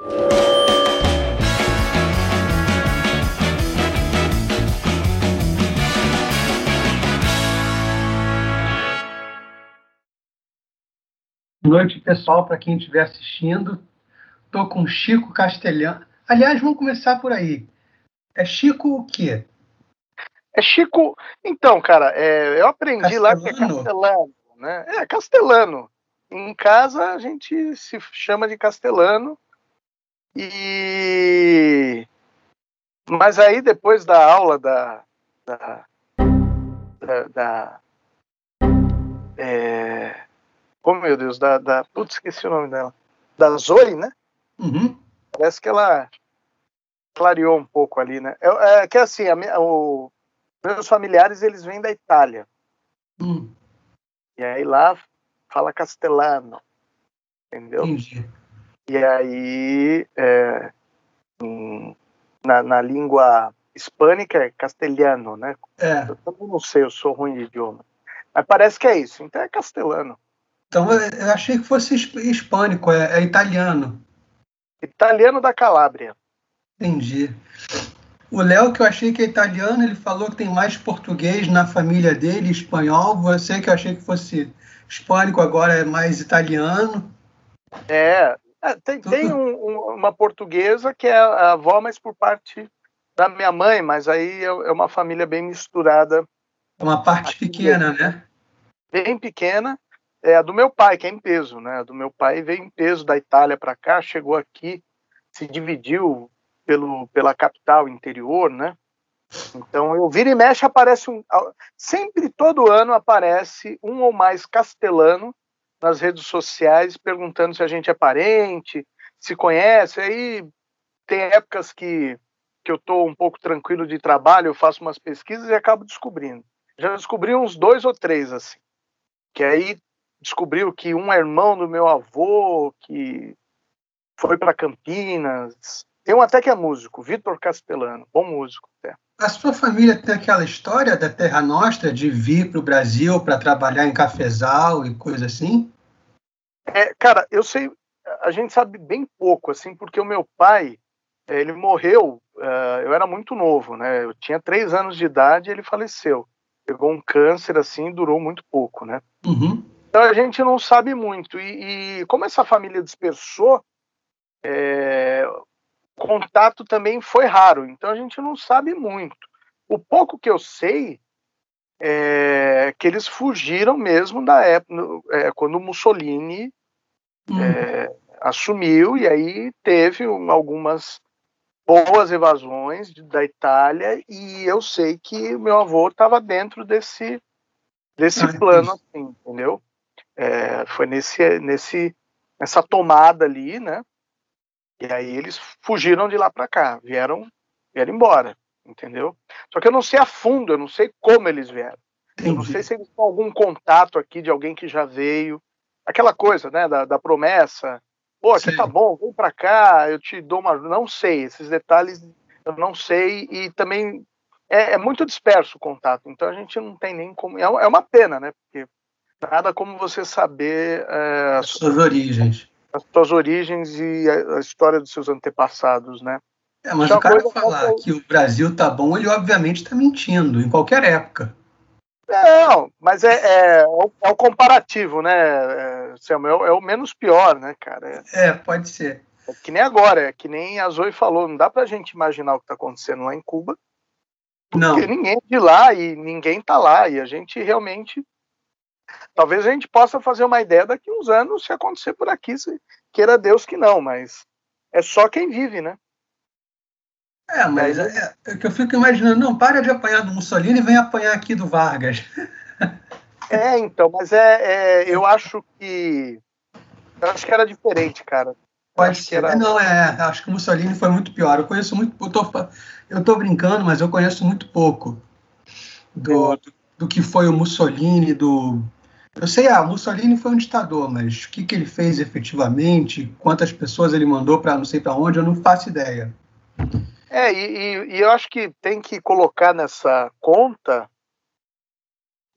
Boa noite, pessoal, para quem estiver assistindo. Estou com Chico Castelhano. Aliás, vamos começar por aí. É Chico o quê? É Chico. Então, cara, é, eu aprendi Castelano. lá que é castelano, né? É, castelano. Em casa a gente se chama de castelano. E. Mas aí depois da aula da. da, da, da é... Oh meu Deus, da, da. Putz, esqueci o nome dela. Da Zoe, né? Uhum. Parece que ela clareou um pouco ali, né? É, é que assim, a, o, meus familiares eles vêm da Itália. Hum. E aí lá fala castelano, entendeu? Entendi. E aí é, na, na língua hispânica é castelhano, né? É. Eu também não sei, eu sou ruim de idioma. Mas parece que é isso, então é castelano. Então eu achei que fosse hispânico, é, é italiano. Italiano da Calábria. Entendi. O Léo, que eu achei que é italiano, ele falou que tem mais português na família dele, espanhol. Você, que eu achei que fosse hispânico, agora é mais italiano. É, é tem, tem um, um, uma portuguesa que é a avó, mas por parte da minha mãe, mas aí é, é uma família bem misturada. É uma parte pequena, né? Bem pequena. É a do meu pai, que é em peso, né? A do meu pai veio em peso da Itália para cá, chegou aqui, se dividiu pelo, pela capital interior, né? Então, eu vira e mexe, aparece um. Sempre, todo ano, aparece um ou mais castelano nas redes sociais perguntando se a gente é parente, se conhece. Aí tem épocas que, que eu estou um pouco tranquilo de trabalho, eu faço umas pesquisas e acabo descobrindo. Já descobri uns dois ou três, assim. Que aí descobriu que um é irmão do meu avô, que foi para Campinas, tem um até que é músico, Vitor Castellano, bom músico até. A sua família tem aquela história da Terra Nostra de vir para o Brasil para trabalhar em cafezal e coisa assim? É, cara, eu sei, a gente sabe bem pouco, assim, porque o meu pai, ele morreu, uh, eu era muito novo, né? Eu tinha três anos de idade e ele faleceu. Pegou um câncer, assim, durou muito pouco, né? Uhum. Então a gente não sabe muito. E, e como essa família dispersou, é, contato também foi raro, então a gente não sabe muito. O pouco que eu sei é que eles fugiram mesmo da época, é, quando Mussolini uhum. é, assumiu, e aí teve algumas boas evasões da Itália, e eu sei que meu avô estava dentro desse, desse ah, plano, assim, entendeu? É, foi nesse, nesse, nessa tomada ali, né? E aí eles fugiram de lá para cá, vieram, vieram embora, entendeu? Só que eu não sei a fundo, eu não sei como eles vieram. Eu não sei se eles têm algum contato aqui de alguém que já veio. Aquela coisa, né, da, da promessa. Pô, aqui Sim. tá bom, vem para cá, eu te dou uma. Não sei, esses detalhes eu não sei. E também é, é muito disperso o contato, então a gente não tem nem como. É, é uma pena, né? Porque nada como você saber é, as suas origens as suas origens e a, a história dos seus antepassados, né? É, mas o cara falar que o Brasil tá bom, ele obviamente está mentindo, em qualquer época. Não, mas é, é, é, o, é o, comparativo, né, é, Samuel? É o menos pior, né, cara? É, é, pode ser. É que nem agora, é que nem a Zoe falou, não dá pra gente imaginar o que tá acontecendo lá em Cuba. Porque não. ninguém é de lá e ninguém tá lá, e a gente realmente Talvez a gente possa fazer uma ideia daqui uns anos se acontecer por aqui, se queira Deus que não, mas é só quem vive, né? É, mas é, é, que eu fico imaginando, não, para de apanhar do Mussolini e vem apanhar aqui do Vargas. É, então, mas é, é eu acho que eu acho que era diferente, cara. Pode ser. Era... Não, é, acho que o Mussolini foi muito pior. Eu conheço muito, eu tô, eu tô brincando, mas eu conheço muito pouco do, do, do que foi o Mussolini, do eu sei, ah, Mussolini foi um ditador, mas o que, que ele fez efetivamente, quantas pessoas ele mandou para não sei para onde, eu não faço ideia. É, e, e, eu acho que tem que colocar nessa conta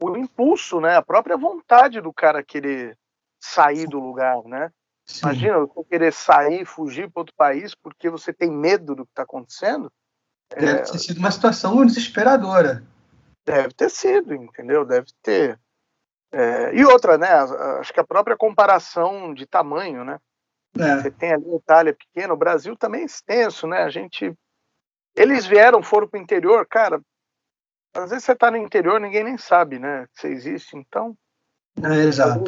o impulso, né, a própria vontade do cara querer sair do lugar, né? Sim. Imagina você querer sair, fugir para outro país porque você tem medo do que está acontecendo. Deve é... ter sido uma situação desesperadora. Deve ter sido, entendeu? Deve ter. É... E outra, né? Acho que a própria comparação de tamanho, né? É. Você tem ali a Itália pequena, o Brasil também é extenso, né? A gente. Eles vieram, foram para o interior, cara. Às vezes você está no interior, ninguém nem sabe, né? Que você existe, então. É, exato.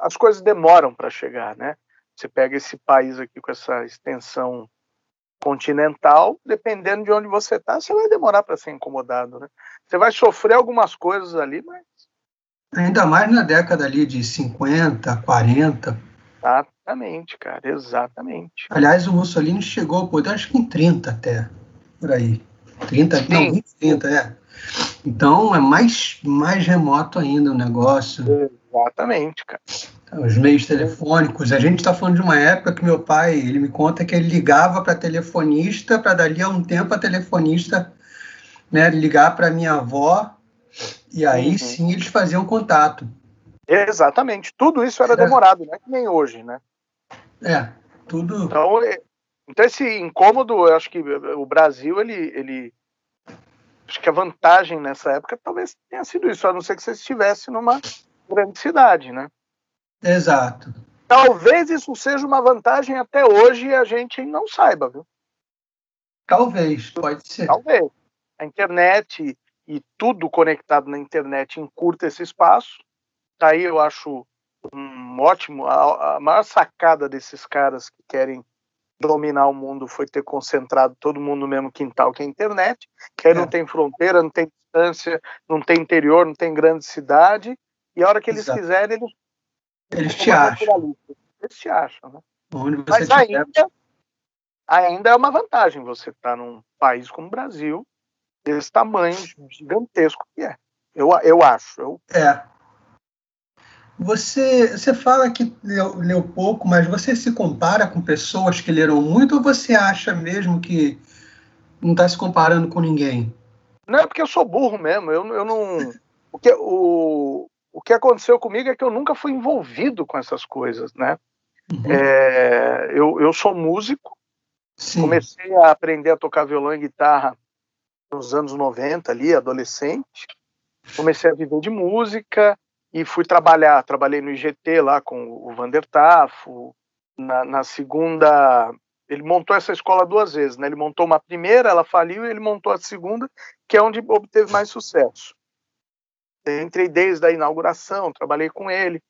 As coisas demoram para chegar, né? Você pega esse país aqui com essa extensão continental, dependendo de onde você está, você vai demorar para ser incomodado, né? Você vai sofrer algumas coisas ali, mas ainda mais na década ali de 50, 40. Exatamente, cara, exatamente. Aliás, o Mussolini chegou ao poder acho que em 30 até, por aí. 30, Sim. não, 20, 30, é. Então é mais, mais remoto ainda o negócio. Exatamente, cara. Os meios telefônicos. A gente está falando de uma época que meu pai, ele me conta que ele ligava para telefonista, para dali a um tempo a telefonista né, ligar para minha avó, e aí uhum. sim eles faziam contato. Exatamente. Tudo isso era, era demorado, não é que nem hoje, né? É, tudo. Então, é, então esse incômodo, eu acho que o Brasil, ele, ele acho que a vantagem nessa época talvez tenha sido isso, a não ser que você estivesse numa grande cidade, né? Exato. Talvez isso seja uma vantagem até hoje e a gente não saiba, viu? Talvez, pode ser. Talvez. A internet e tudo conectado na internet encurta esse espaço. Daí eu acho um ótimo. A, a maior sacada desses caras que querem dominar o mundo foi ter concentrado todo mundo no mesmo quintal que a internet, que aí é. não tem fronteira, não tem distância, não tem interior, não tem grande cidade, e a hora que eles Exato. quiserem, eles eles te acham. Eles te acham, né? Mas ainda, ainda é uma vantagem você estar tá num país como o Brasil, desse tamanho gigantesco que é. Eu, eu acho. Eu... É. Você, você fala que leu, leu pouco, mas você se compara com pessoas que leram muito ou você acha mesmo que não está se comparando com ninguém? Não, é porque eu sou burro mesmo. Eu, eu não. Porque o, o que aconteceu comigo é que eu nunca fui envolvido com essas coisas, né? Uhum. É, eu, eu sou músico, Sim. comecei a aprender a tocar violão e guitarra nos anos 90 ali, adolescente. Comecei a viver de música e fui trabalhar. Trabalhei no IGT lá com o Vander Tafo. Na, na segunda, ele montou essa escola duas vezes, né? Ele montou uma primeira, ela faliu, e ele montou a segunda, que é onde obteve mais sucesso. Entrei desde a inauguração, trabalhei com ele.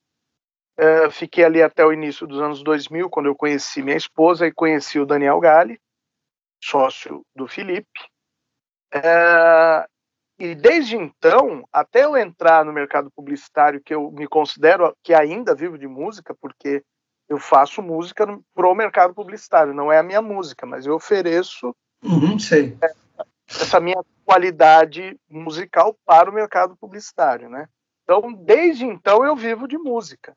Uh, fiquei ali até o início dos anos 2000, quando eu conheci minha esposa e conheci o Daniel Galli, sócio do Felipe. Uh, e desde então, até eu entrar no mercado publicitário, que eu me considero que ainda vivo de música, porque eu faço música para o mercado publicitário, não é a minha música, mas eu ofereço uhum, sei. essa minha qualidade musical para o mercado publicitário, né? Então, desde então eu vivo de música.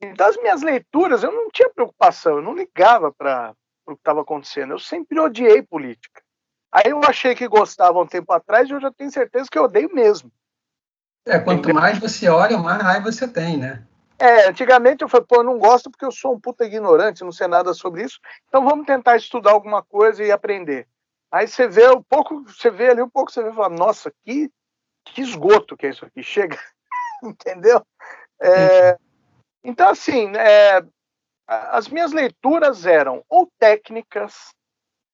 E das minhas leituras eu não tinha preocupação, eu não ligava para o que estava acontecendo. Eu sempre odiei política. Aí eu achei que gostava um tempo atrás e eu já tenho certeza que eu odeio mesmo. É, quanto mais você olha, mais raiva você tem, né? É, antigamente eu falei, pô, eu não gosto porque eu sou um puta ignorante, não sei nada sobre isso, então vamos tentar estudar alguma coisa e aprender. Aí você vê um pouco, você vê ali um pouco, você vê e fala, nossa, que, que esgoto que é isso aqui, chega, entendeu? É, então, assim, é, as minhas leituras eram ou técnicas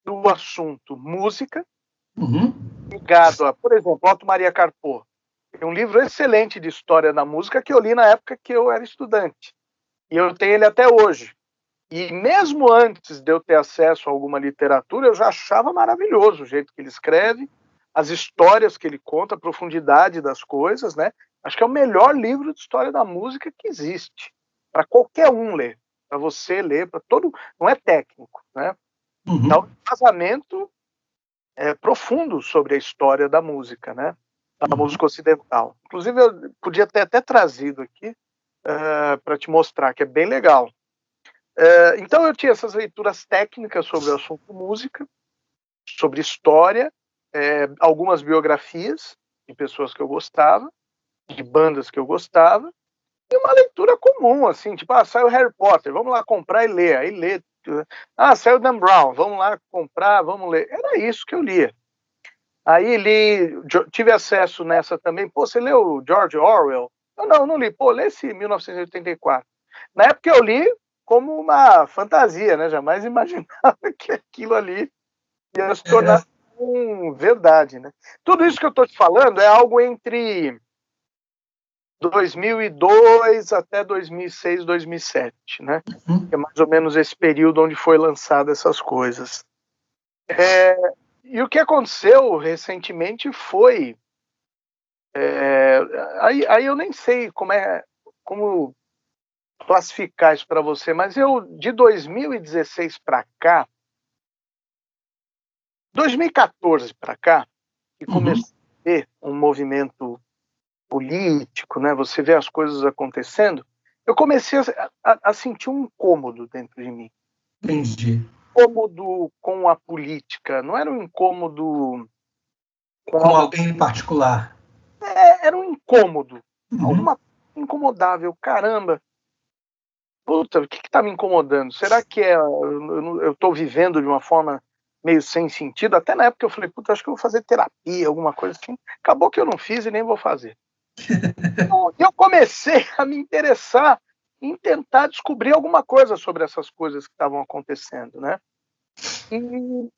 do assunto música, uhum. ligado a, por exemplo, Otto Maria Carpo, um livro excelente de história da música que eu li na época que eu era estudante. E eu tenho ele até hoje. E mesmo antes de eu ter acesso a alguma literatura, eu já achava maravilhoso o jeito que ele escreve, as histórias que ele conta, a profundidade das coisas, né? Acho que é o melhor livro de história da música que existe para qualquer um ler, para você ler, para todo, não é técnico, né? Uhum. Então, um casamento é, profundo sobre a história da música, né? Da uhum. música ocidental. Inclusive, eu podia ter até trazido aqui uh, é, para te mostrar que é bem legal. É, então eu tinha essas leituras técnicas sobre o assunto música, sobre história, é, algumas biografias de pessoas que eu gostava, de bandas que eu gostava, E uma leitura comum, assim, tipo, ah, saiu Harry Potter, vamos lá comprar e ler. Aí lê. Ah, saiu Dan Brown, vamos lá comprar, vamos ler. Era isso que eu lia. Aí li, tive acesso nessa também. Pô, você leu George Orwell? Eu não, não li. Pô, lê esse 1984. Na época eu li como uma fantasia, né? Jamais imaginava que aquilo ali ia se tornar um verdade, né? Tudo isso que eu estou te falando é algo entre 2002 até 2006, 2007, né? Uhum. É mais ou menos esse período onde foi lançada essas coisas. É, e o que aconteceu recentemente foi é, aí, aí eu nem sei como é como classificar isso para você, mas eu de 2016 para cá, 2014 para cá, e comecei uhum. a ter um movimento político, né? Você vê as coisas acontecendo. Eu comecei a, a, a sentir um incômodo dentro de mim. Entendi. Incômodo com a política, não era um incômodo com, com alguém em particular. É, era um incômodo, uhum. alguma incomodável. Caramba, puta, o que está me incomodando? Será que é eu estou vivendo de uma forma meio sem sentido? Até na época eu falei, puta, acho que eu vou fazer terapia, alguma coisa assim. Acabou que eu não fiz e nem vou fazer. Eu comecei a me interessar em tentar descobrir alguma coisa sobre essas coisas que estavam acontecendo, né? E,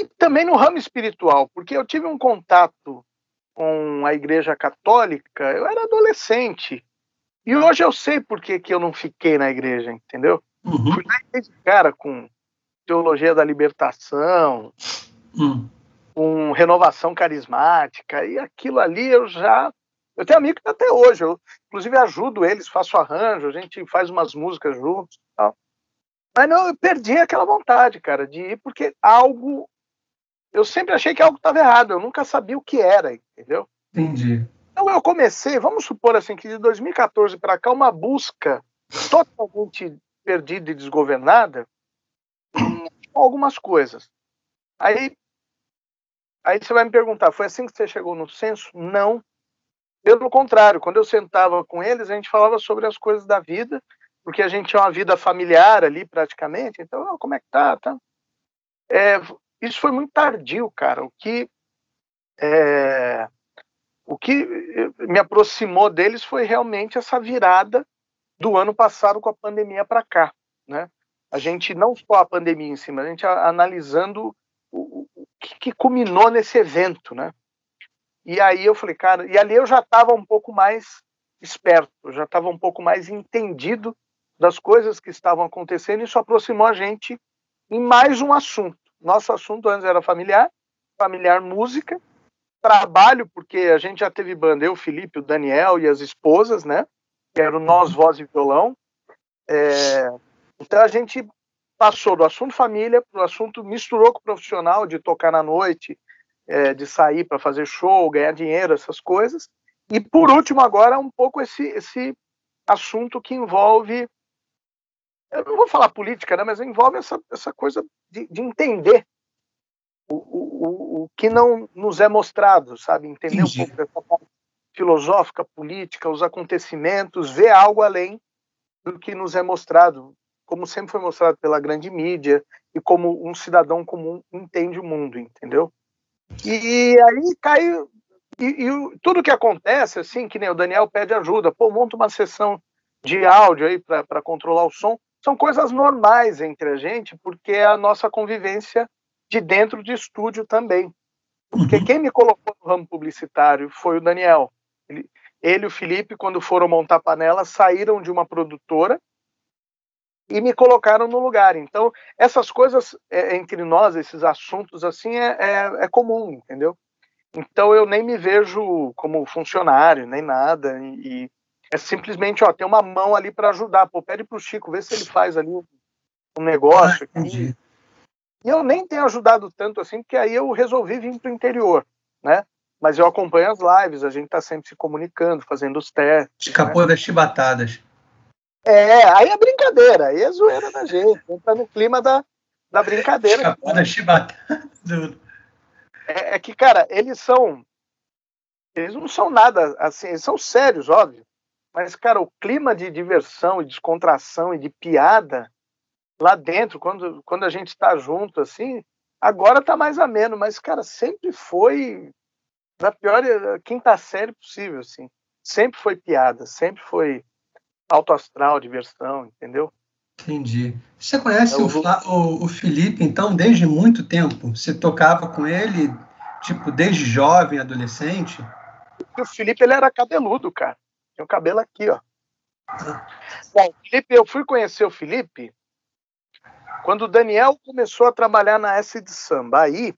e também no ramo espiritual, porque eu tive um contato com a Igreja Católica, eu era adolescente. E hoje eu sei por que, que eu não fiquei na igreja, entendeu? Uhum. Fui lá cara com teologia da libertação, uhum. com renovação carismática, e aquilo ali eu já eu tenho amigos até hoje, eu inclusive ajudo eles, faço arranjo, a gente faz umas músicas juntos tal. Mas não, eu perdi aquela vontade, cara, de ir, porque algo. Eu sempre achei que algo estava errado, eu nunca sabia o que era, entendeu? Entendi. Então eu comecei, vamos supor assim, que de 2014 para cá, uma busca totalmente perdida e desgovernada com algumas coisas. Aí, aí você vai me perguntar, foi assim que você chegou no censo? Não, pelo contrário, quando eu sentava com eles, a gente falava sobre as coisas da vida, porque a gente tinha uma vida familiar ali praticamente. Então, oh, como é que tá? tá? É, isso foi muito tardio, cara. O que é, o que me aproximou deles foi realmente essa virada do ano passado com a pandemia para cá, né? A gente não só a pandemia em cima, a gente analisando o, o que, que culminou nesse evento, né? E aí eu falei, cara, e ali eu já estava um pouco mais esperto, já estava um pouco mais entendido das coisas que estavam acontecendo, e isso aproximou a gente em mais um assunto. Nosso assunto antes era familiar, familiar música, trabalho, porque a gente já teve banda, eu, Felipe, o Daniel e as esposas, né? Que era o Nós, Voz e Violão. É, então a gente passou do assunto família para o assunto, misturou com o profissional de tocar na noite, é, de sair para fazer show, ganhar dinheiro, essas coisas. E por último, agora, um pouco esse, esse assunto que envolve. Eu não vou falar política, né, mas envolve essa, essa coisa de, de entender o, o, o que não nos é mostrado, sabe? Entender Entendi. um pouco dessa parte filosófica, política, os acontecimentos, ver algo além do que nos é mostrado, como sempre foi mostrado pela grande mídia e como um cidadão comum entende o mundo, entendeu? E aí caiu. E, e, tudo que acontece, assim, que nem o Daniel pede ajuda, pô, monta uma sessão de áudio aí para controlar o som, são coisas normais entre a gente, porque é a nossa convivência de dentro de estúdio também. Porque uhum. quem me colocou no ramo publicitário foi o Daniel. Ele, ele e o Felipe, quando foram montar a panela, saíram de uma produtora e me colocaram no lugar. Então, essas coisas é, entre nós, esses assuntos assim, é, é, é, comum, entendeu? Então, eu nem me vejo como funcionário, nem nada, e, e é simplesmente, ó, tem uma mão ali para ajudar. Pô, pede pro Chico, vê se ele faz ali um negócio. Ah, e eu nem tenho ajudado tanto assim, porque aí eu resolvi vir para o interior, né? Mas eu acompanho as lives, a gente está sempre se comunicando, fazendo os testes. Escapou né? das chibatadas. É, aí é brincadeira, aí é zoeira da gente, entra no clima da, da brincadeira. da chibata. É, é, que, cara, eles são. Eles não são nada assim, eles são sérios, óbvio. Mas, cara, o clima de diversão e descontração e de piada lá dentro, quando, quando a gente está junto, assim, agora tá mais ameno, mas, cara, sempre foi da pior quinta série possível, assim. Sempre foi piada, sempre foi alto astral, diversão, entendeu? Entendi. Você conhece o, o, o, Felipe, então, desde muito tempo? Você tocava com ele, tipo, desde jovem, adolescente? O Felipe, ele era cabeludo, cara. Tem o cabelo aqui, ó. Bom, Felipe, eu fui conhecer o Felipe quando o Daniel começou a trabalhar na S de Samba. Aí,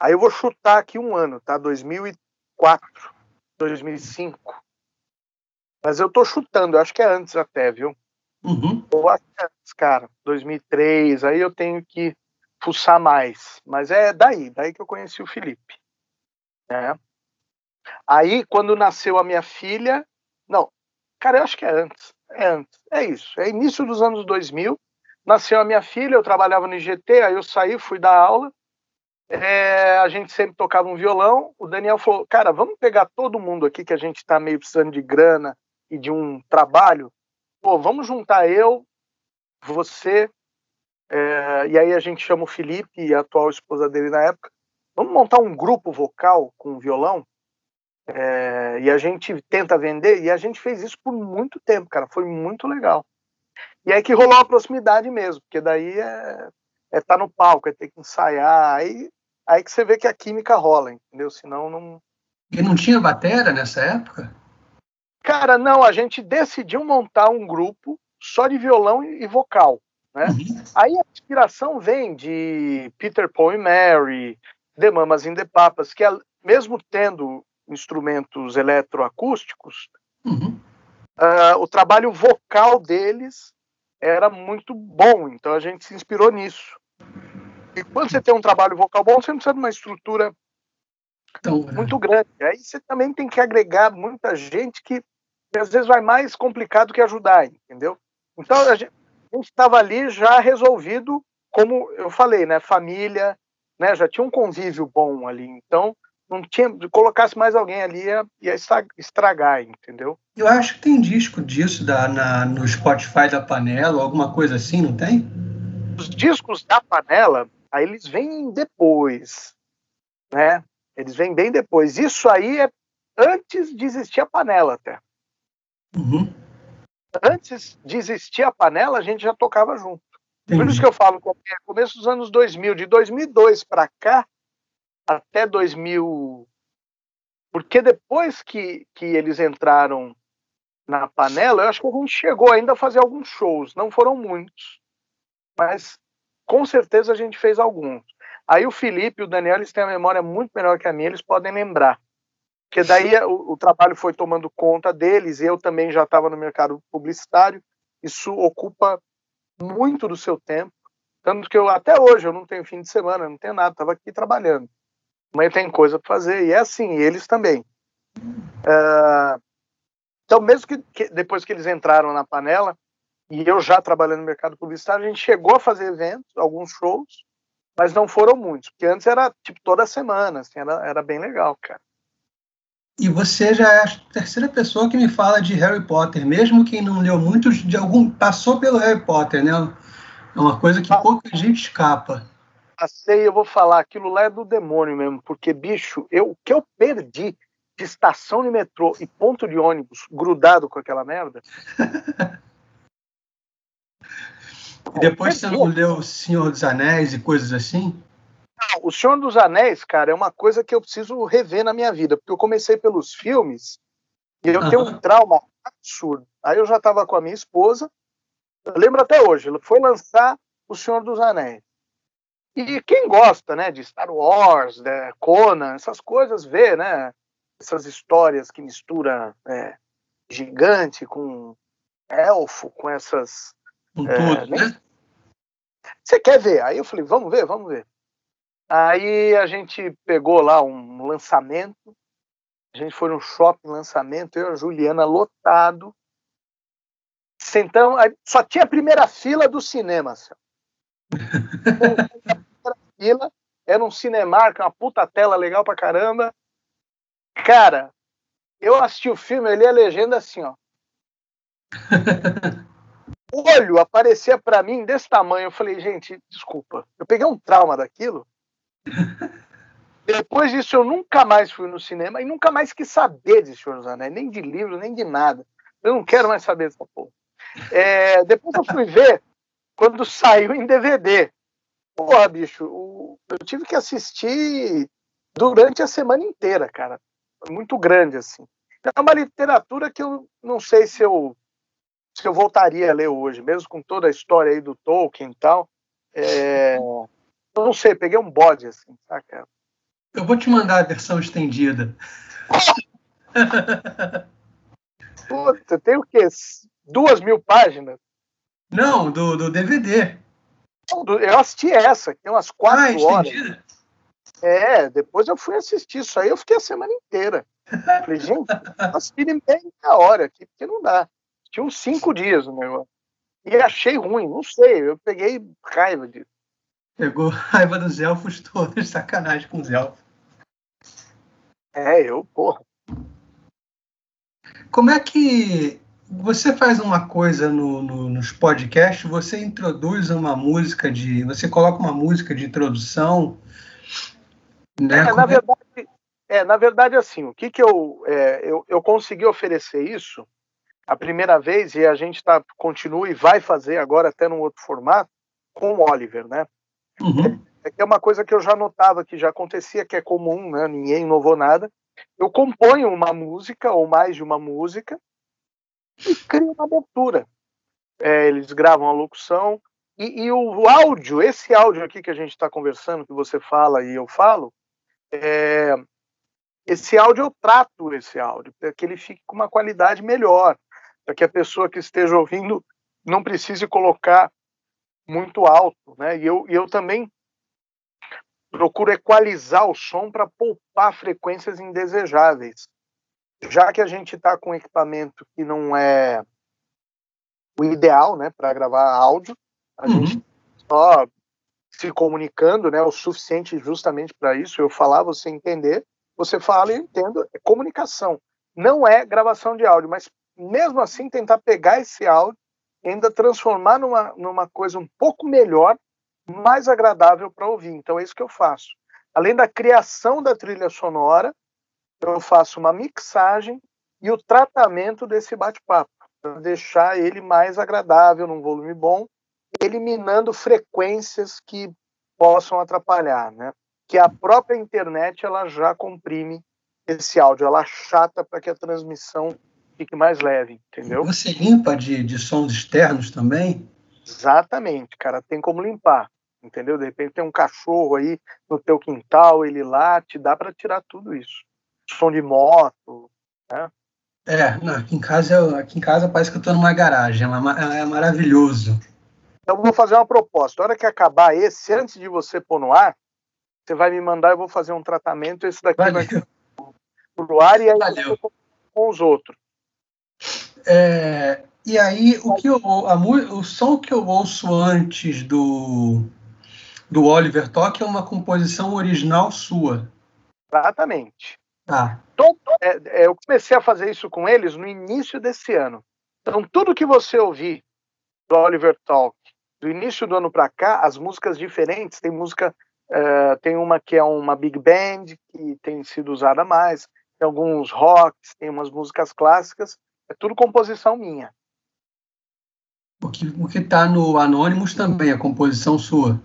aí eu vou chutar aqui um ano, tá? 2004, 2005. Mas eu tô chutando, eu acho que é antes até, viu? Uhum. Eu acho que é antes, cara. 2003, aí eu tenho que fuçar mais. Mas é daí, daí que eu conheci o Felipe. É. Aí, quando nasceu a minha filha, não, cara, eu acho que é antes, é antes, é isso, é início dos anos 2000, nasceu a minha filha, eu trabalhava no IGT, aí eu saí, fui dar aula, é, a gente sempre tocava um violão, o Daniel falou, cara, vamos pegar todo mundo aqui que a gente tá meio precisando de grana e de um trabalho, pô, vamos juntar eu, você, é, e aí a gente chama o Felipe, a atual esposa dele na época, vamos montar um grupo vocal com violão, é, e a gente tenta vender, e a gente fez isso por muito tempo, cara. Foi muito legal. E aí que rolou a proximidade mesmo, porque daí é, é tá no palco, é ter que ensaiar, aí, aí que você vê que a química rola, entendeu? Senão não. E não tinha batera nessa época? Cara, não, a gente decidiu montar um grupo só de violão e vocal. Né? Uhum. Aí a inspiração vem de Peter Paul e Mary, The Mamas in the Papas, que é, mesmo tendo instrumentos eletroacústicos, uhum. uh, o trabalho vocal deles era muito bom, então a gente se inspirou nisso. E quando você tem um trabalho vocal bom, você não precisa de uma estrutura então, muito grande. Aí você também tem que agregar muita gente que às vezes vai mais complicado que ajudar, entendeu? Então a gente estava ali já resolvido, como eu falei, né? Família, né? Já tinha um convívio bom ali. Então não tinha, colocasse mais alguém ali ia, ia estragar, entendeu? Eu acho que tem disco disso da, na, no Spotify da panela, alguma coisa assim, não tem? Os discos da panela, aí eles vêm depois, né? Eles vêm bem depois. Isso aí é antes de existir a panela até. Uhum. Antes de existir a panela, a gente já tocava junto. Entendi. Por isso que eu falo que é começo dos anos 2000, de 2002 para cá, até 2000. Porque depois que, que eles entraram na panela, eu acho que a gente chegou ainda a fazer alguns shows. Não foram muitos, mas com certeza a gente fez alguns. Aí o Felipe e o Daniel eles têm a memória muito melhor que a minha, eles podem lembrar. Porque daí o, o trabalho foi tomando conta deles, eu também já estava no mercado publicitário. Isso ocupa muito do seu tempo. Tanto que eu, até hoje, eu não tenho fim de semana, não tenho nada, estava aqui trabalhando mãe tem coisa para fazer. E é assim, eles também. Uh, então, mesmo que, que, depois que eles entraram na panela, e eu já trabalhando no mercado publicitário, a gente chegou a fazer eventos, alguns shows, mas não foram muitos, porque antes era tipo toda semana, assim, era, era bem legal, cara. E você já é a terceira pessoa que me fala de Harry Potter, mesmo quem não leu muito, de algum passou pelo Harry Potter, né? É uma coisa que ah. pouca gente escapa passei, eu vou falar, aquilo lá é do demônio mesmo, porque, bicho, eu, o que eu perdi de estação de metrô e ponto de ônibus grudado com aquela merda. e depois você não leu O Senhor dos Anéis e coisas assim? Não, o Senhor dos Anéis, cara, é uma coisa que eu preciso rever na minha vida, porque eu comecei pelos filmes e eu uhum. tenho um trauma absurdo. Aí eu já estava com a minha esposa, eu lembro até hoje, foi lançar O Senhor dos Anéis. E quem gosta, né, de Star Wars, né, Conan, essas coisas, vê, né, essas histórias que mistura é, gigante com elfo, com essas... Com é, tudo, né? Você quer ver? Aí eu falei, vamos ver, vamos ver. Aí a gente pegou lá um lançamento, a gente foi no shopping lançamento, eu e a Juliana lotado, sentamos, só tinha a primeira fila do cinema, fila, era um Cinemark, uma puta tela legal pra caramba. Cara, Eu assisti o filme, eu li a legenda assim, ó. o olho aparecia para mim desse tamanho. Eu falei, gente, desculpa. Eu peguei um trauma daquilo. Depois disso, eu nunca mais fui no cinema e nunca mais quis saber de Senhor dos Anéis, nem de livro, nem de nada. Eu não quero mais saber dessa porra. É, depois eu fui ver quando saiu em DVD. Porra, bicho, eu tive que assistir durante a semana inteira, cara. Muito grande, assim. É uma literatura que eu não sei se eu se eu voltaria a ler hoje, mesmo com toda a história aí do Tolkien e tal. É... Não sei, peguei um bode, assim, saca? Eu vou te mandar a versão estendida. Puta, tem o quê? Duas mil páginas? Não, do, do DVD. Eu assisti essa, tem umas quatro ah, horas. Estendida? É, depois eu fui assistir isso aí, eu fiquei a semana inteira. Falei, gente, assisti em meia hora aqui, porque não dá. Tinha uns cinco dias o negócio. E achei ruim, não sei, eu peguei raiva disso. Pegou raiva dos elfos todos, sacanagem com os elfos. É, eu, porra. Como é que você faz uma coisa no, no, nos podcasts, você introduz uma música de. Você coloca uma música de introdução. Né? É, na, é verdade, é, na verdade, assim, o que, que eu, é, eu. Eu consegui oferecer isso a primeira vez, e a gente tá, continua e vai fazer agora até num outro formato, com o Oliver, né? Uhum. É que é uma coisa que eu já notava que já acontecia, que é comum, né? Ninguém inovou nada. Eu componho uma música ou mais de uma música e crio uma abertura. É, eles gravam a locução e, e, o áudio, esse áudio aqui que a gente está conversando, que você fala e eu falo, é, esse áudio eu trato esse áudio para que ele fique com uma qualidade melhor, para que a pessoa que esteja ouvindo não precise colocar muito alto, né? E eu, eu também procuro equalizar o som para poupar frequências indesejáveis. Já que a gente está com equipamento que não é o ideal né, para gravar áudio, a uhum. gente só se comunicando né, o suficiente justamente para isso, eu falar, você entender, você fala e eu entendo, é comunicação. Não é gravação de áudio, mas mesmo assim tentar pegar esse áudio ainda transformar numa, numa coisa um pouco melhor mais agradável para ouvir. Então é isso que eu faço. Além da criação da trilha sonora, eu faço uma mixagem e o tratamento desse bate-papo, para deixar ele mais agradável, num volume bom, eliminando frequências que possam atrapalhar, né? Que a própria internet ela já comprime esse áudio, ela chata para que a transmissão fique mais leve, entendeu? Você limpa de, de sons externos também? Exatamente, cara, tem como limpar entendeu? De repente tem um cachorro aí no teu quintal, ele late, dá para tirar tudo isso. Som de moto, né? É, não, aqui em casa, aqui em casa parece que eu estou numa garagem, é, é maravilhoso. Então eu vou fazer uma proposta. A hora que acabar esse, antes de você pôr no ar, você vai me mandar, eu vou fazer um tratamento, esse daqui Valeu. vai pro ar e aí Valeu. com os outros. É, e aí o que eu, a, o som que eu ouço antes do do Oliver Toque é uma composição original sua. Exatamente. Tá. Todo, é, é, eu comecei a fazer isso com eles no início desse ano. Então, tudo que você ouvir do Oliver Talk, do início do ano para cá, as músicas diferentes, tem música, uh, tem uma que é uma big band, que tem sido usada mais, tem alguns rocks, tem umas músicas clássicas, é tudo composição minha. O que o está no Anonymous também, a composição sua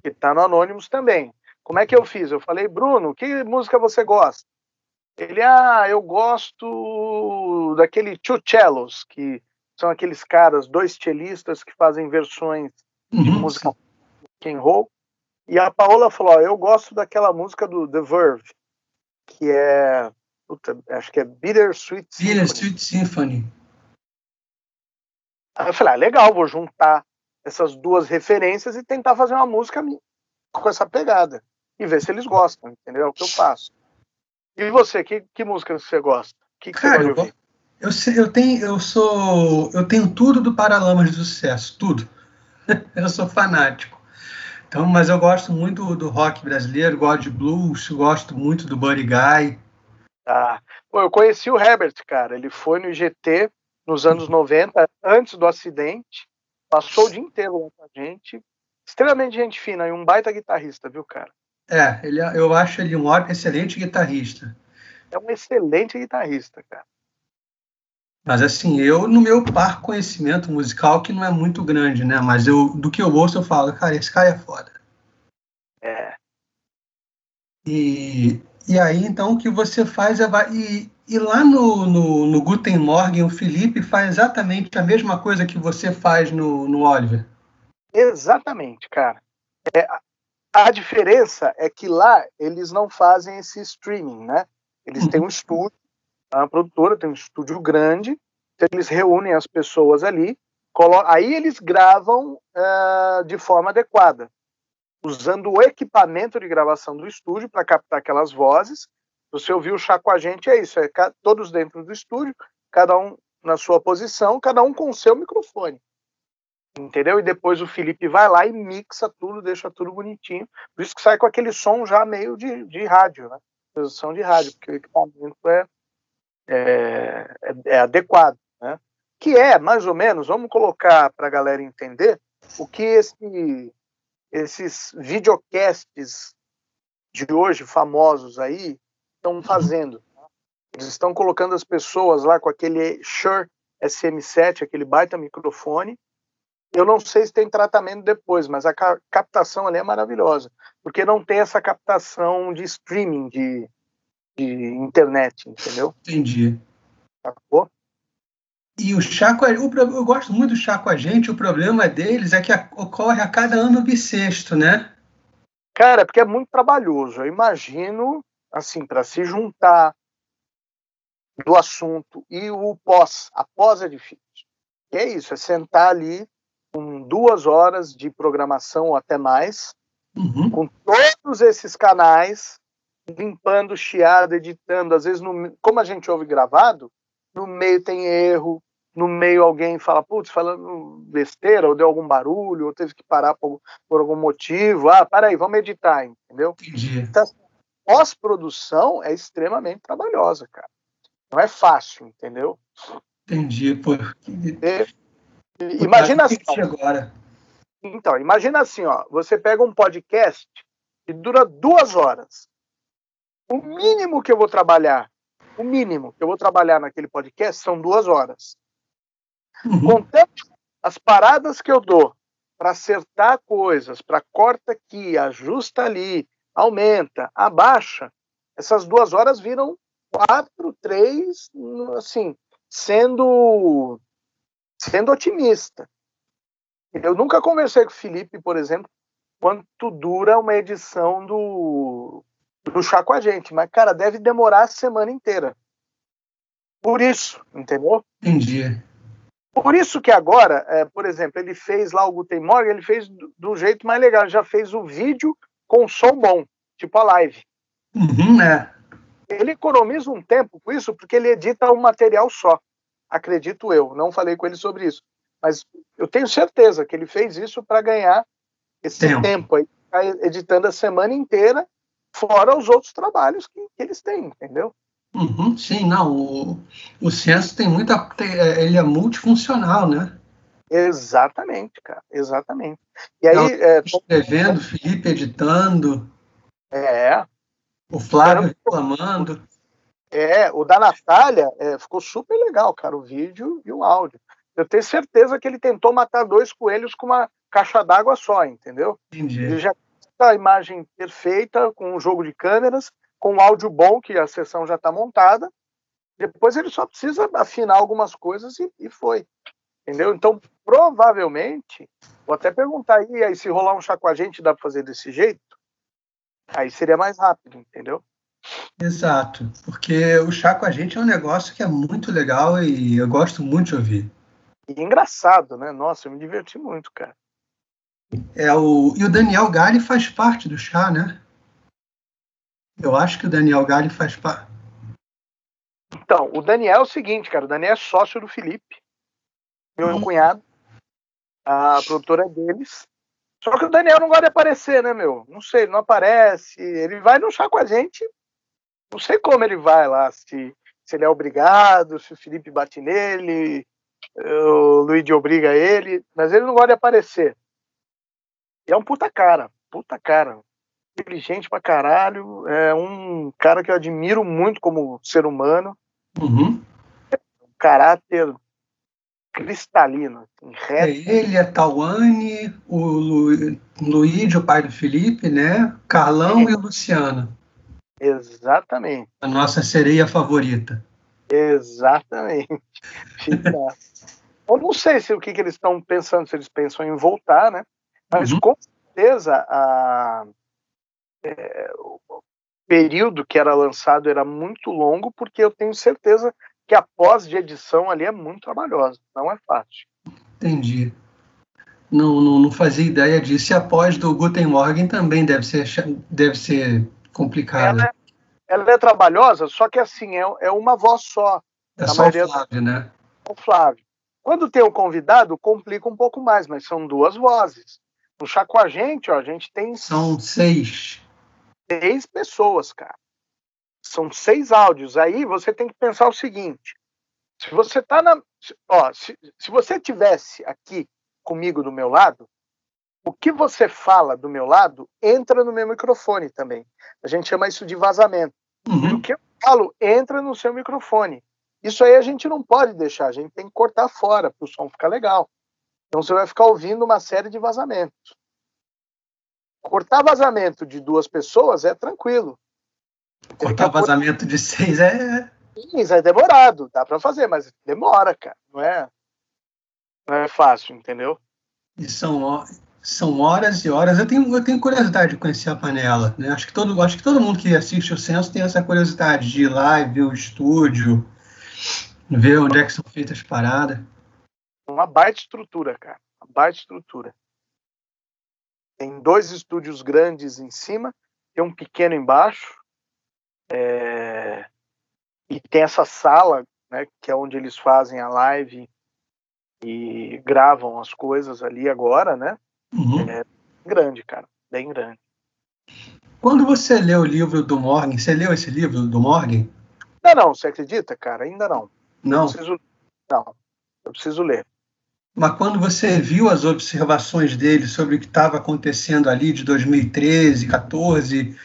que está no Anonymous também. Como é que eu fiz? Eu falei, Bruno, que música você gosta? Ele, ah, eu gosto daquele Two Cellos, que são aqueles caras, dois cellistas que fazem versões uhum. de música rock and roll. E a Paola falou, ó, eu gosto daquela música do The Verve, que é, puta, acho que é Bittersweet Symphony. Bittersweet Symphony. Aí eu falei, ah, legal, vou juntar essas duas referências e tentar fazer uma música com essa pegada e ver se eles gostam, entendeu? É o que eu faço. E você, que, que música você gosta? Que, que Cara, você eu, eu, eu, tenho, eu sou, eu tenho tudo do Paralamas do Sucesso, tudo. eu sou fanático. Então, mas eu gosto muito do rock brasileiro, gosto de blues, gosto muito do Buddy Guy. Pô, eu conheci o Herbert, cara. Ele foi no IGT nos anos 90, antes do acidente. Passou o dia inteiro lá com a gente. Extremamente gente fina e um baita guitarrista, viu, cara? É, ele, é, eu acho ele um excelente guitarrista. É um excelente guitarrista, cara. Mas assim, eu, no meu par conhecimento musical, que não é muito grande, né? Mas eu, do que eu ouço, eu falo, cara, esse cara é foda. É. E, e aí, então, o que você faz é. E, e lá no, no, no Guten Morgen, o Felipe faz exatamente a mesma coisa que você faz no, no Oliver. Exatamente, cara. É, a diferença é que lá eles não fazem esse streaming, né? Eles têm um uhum. estúdio, a produtora tem um estúdio grande, então eles reúnem as pessoas ali, aí eles gravam uh, de forma adequada, usando o equipamento de gravação do estúdio para captar aquelas vozes. Você ouviu o chá com a gente, é isso, é todos dentro do estúdio, cada um na sua posição, cada um com o seu microfone. Entendeu? E depois o Felipe vai lá e mixa tudo, deixa tudo bonitinho. Por isso que sai com aquele som já meio de, de rádio, né? Posição de rádio, porque o equipamento é, é, é, é adequado, né? Que é, mais ou menos, vamos colocar para a galera entender o que esse, esses videocasts de hoje, famosos aí, estão uhum. fazendo. Eles estão colocando as pessoas lá com aquele Shure SM7, aquele baita microfone, eu não sei se tem tratamento depois, mas a captação ali é maravilhosa, porque não tem essa captação de streaming de, de internet, entendeu? Entendi. Sacou? E o a, eu gosto muito do chá com a gente, o problema deles é que ocorre a cada ano bissexto, né? Cara, é porque é muito trabalhoso. Eu imagino, assim, para se juntar do assunto e o pós. A pós é difícil. E é isso, é sentar ali com duas horas de programação ou até mais, uhum. com todos esses canais, limpando, chiado, editando. Às vezes, no, como a gente ouve gravado, no meio tem erro, no meio alguém fala, putz, falando besteira, ou deu algum barulho, ou teve que parar por, por algum motivo. Ah, peraí, vamos editar, entendeu? Entendi. Então, pós-produção é extremamente trabalhosa, cara. Não é fácil, entendeu? Entendi. Porque... Imagina assim. Agora. Então, imagina assim, ó. Você pega um podcast que dura duas horas. O mínimo que eu vou trabalhar, o mínimo que eu vou trabalhar naquele podcast são duas horas. Uhum. Contando as paradas que eu dou para acertar coisas, para corta aqui, ajusta ali, aumenta, abaixa, essas duas horas viram quatro, três, assim, sendo sendo otimista. Eu nunca conversei com o Felipe, por exemplo, quanto dura uma edição do, do Chá com a gente, mas, cara, deve demorar a semana inteira. Por isso, entendeu? Entendi. Por isso que agora, é, por exemplo, ele fez lá o Guten Morgen, ele fez do, do, jeito mais legal, já fez o vídeo com som bom, tipo a live. Uhum, é. Ele economiza um tempo com isso, porque ele edita um material só acredito eu. Não falei com ele sobre isso, mas eu tenho certeza que ele fez isso para ganhar esse tempo. tempo aí, editando a semana inteira, fora os outros trabalhos que, que eles têm, entendeu? Uhum, sim, não. O, o Censo tem muita. É, ele é multifuncional, né? Exatamente, cara, exatamente. E aí. É, escrevendo, Felipe editando. É. O Flávio reclamando. É, o da Natália é, ficou super legal, cara, o vídeo e o áudio. Eu tenho certeza que ele tentou matar dois coelhos com uma caixa d'água só, entendeu? Entendi. Ele já a imagem perfeita, com um jogo de câmeras, com áudio bom, que a sessão já está montada. Depois ele só precisa afinar algumas coisas e, e foi. Entendeu? Então, provavelmente, vou até perguntar aí, aí se rolar um chá com a gente, dá para fazer desse jeito? Aí seria mais rápido, entendeu? Exato, porque o chá com a gente é um negócio que é muito legal e eu gosto muito de ouvir. E engraçado, né? Nossa, eu me diverti muito, cara. É o e o Daniel Galli faz parte do chá, né? Eu acho que o Daniel Galli faz parte. Então, o Daniel é o seguinte, cara. O Daniel é sócio do Felipe, meu hum. cunhado. A produtora é deles. Só que o Daniel não gosta de aparecer, né, meu? Não sei, ele não aparece. Ele vai no chá com a gente não sei como ele vai lá, se, se ele é obrigado, se o Felipe bate nele, o Luigi obriga ele, mas ele não gosta de aparecer. E é um puta cara, puta cara. Inteligente pra caralho, é um cara que eu admiro muito como ser humano. Uhum. Um caráter cristalino, assim, reto. É ele, a Tawane, o Lu, Luigi, o pai do Felipe, né? Carlão é. e o Luciano. Exatamente. A nossa sereia favorita. Exatamente. Eu não sei se o que, que eles estão pensando, se eles pensam em voltar, né? Mas uhum. com certeza a, é, o período que era lançado era muito longo, porque eu tenho certeza que a pós de edição ali é muito trabalhosa, não é fácil. Entendi. Não, não, não fazia ideia disso. E a pós do Guten Morgen também deve ser, deve ser complicada. Ela é, ela é trabalhosa, só que assim, é, é uma voz só. É só o Flávio, né? O Flávio. Quando tem o convidado, complica um pouco mais, mas são duas vozes. No Chá com a gente, ó, a gente tem. São seis. Seis pessoas, cara. São seis áudios. Aí você tem que pensar o seguinte: se você tá na. Ó, se, se você tivesse aqui comigo do meu lado, o que você fala do meu lado entra no meu microfone também. A gente chama isso de vazamento. Uhum. O que eu falo entra no seu microfone. Isso aí a gente não pode deixar, a gente tem que cortar fora para o som ficar legal. Então você vai ficar ouvindo uma série de vazamentos. Cortar vazamento de duas pessoas é tranquilo. Cortar vazamento de seis é. Sim, é demorado, dá para fazer, mas demora, cara. Não é, não é fácil, entendeu? E são, são horas e horas. Eu tenho, eu tenho curiosidade de conhecer a panela. Né? Acho, que todo, acho que todo mundo que assiste o Censo tem essa curiosidade de ir lá e ver o estúdio, ver onde é que são feitas as paradas. Uma baita estrutura, cara. Uma baita estrutura. Tem dois estúdios grandes em cima, tem um pequeno embaixo. É... E tem essa sala, né, que é onde eles fazem a live e gravam as coisas ali agora, né? Uhum. É grande, cara. Bem grande. Quando você lê o livro do Morgan, você leu esse livro do Morgan? Não, não, você acredita, cara? Ainda não. Não. Eu preciso, não, eu preciso ler. Mas quando você viu as observações dele sobre o que estava acontecendo ali de 2013, 14,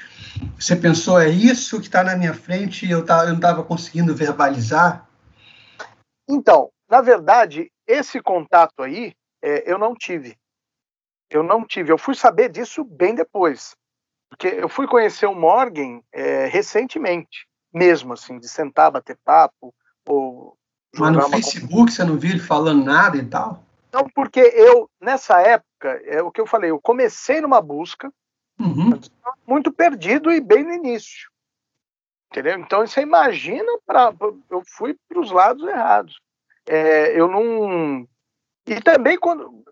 você pensou, é isso que está na minha frente e eu, tá, eu não estava conseguindo verbalizar? Então, na verdade, esse contato aí é, eu não tive. Eu não tive. Eu fui saber disso bem depois. Porque eu fui conhecer o Morgan é, recentemente, mesmo, assim, de sentar, bater papo. Ou Mas no Facebook você não viu ele falando nada e tal? Não, porque eu, nessa época, é o que eu falei, eu comecei numa busca, uhum. muito perdido e bem no início. Entendeu? Então você imagina, pra, eu fui para os lados errados. É, eu não. E também quando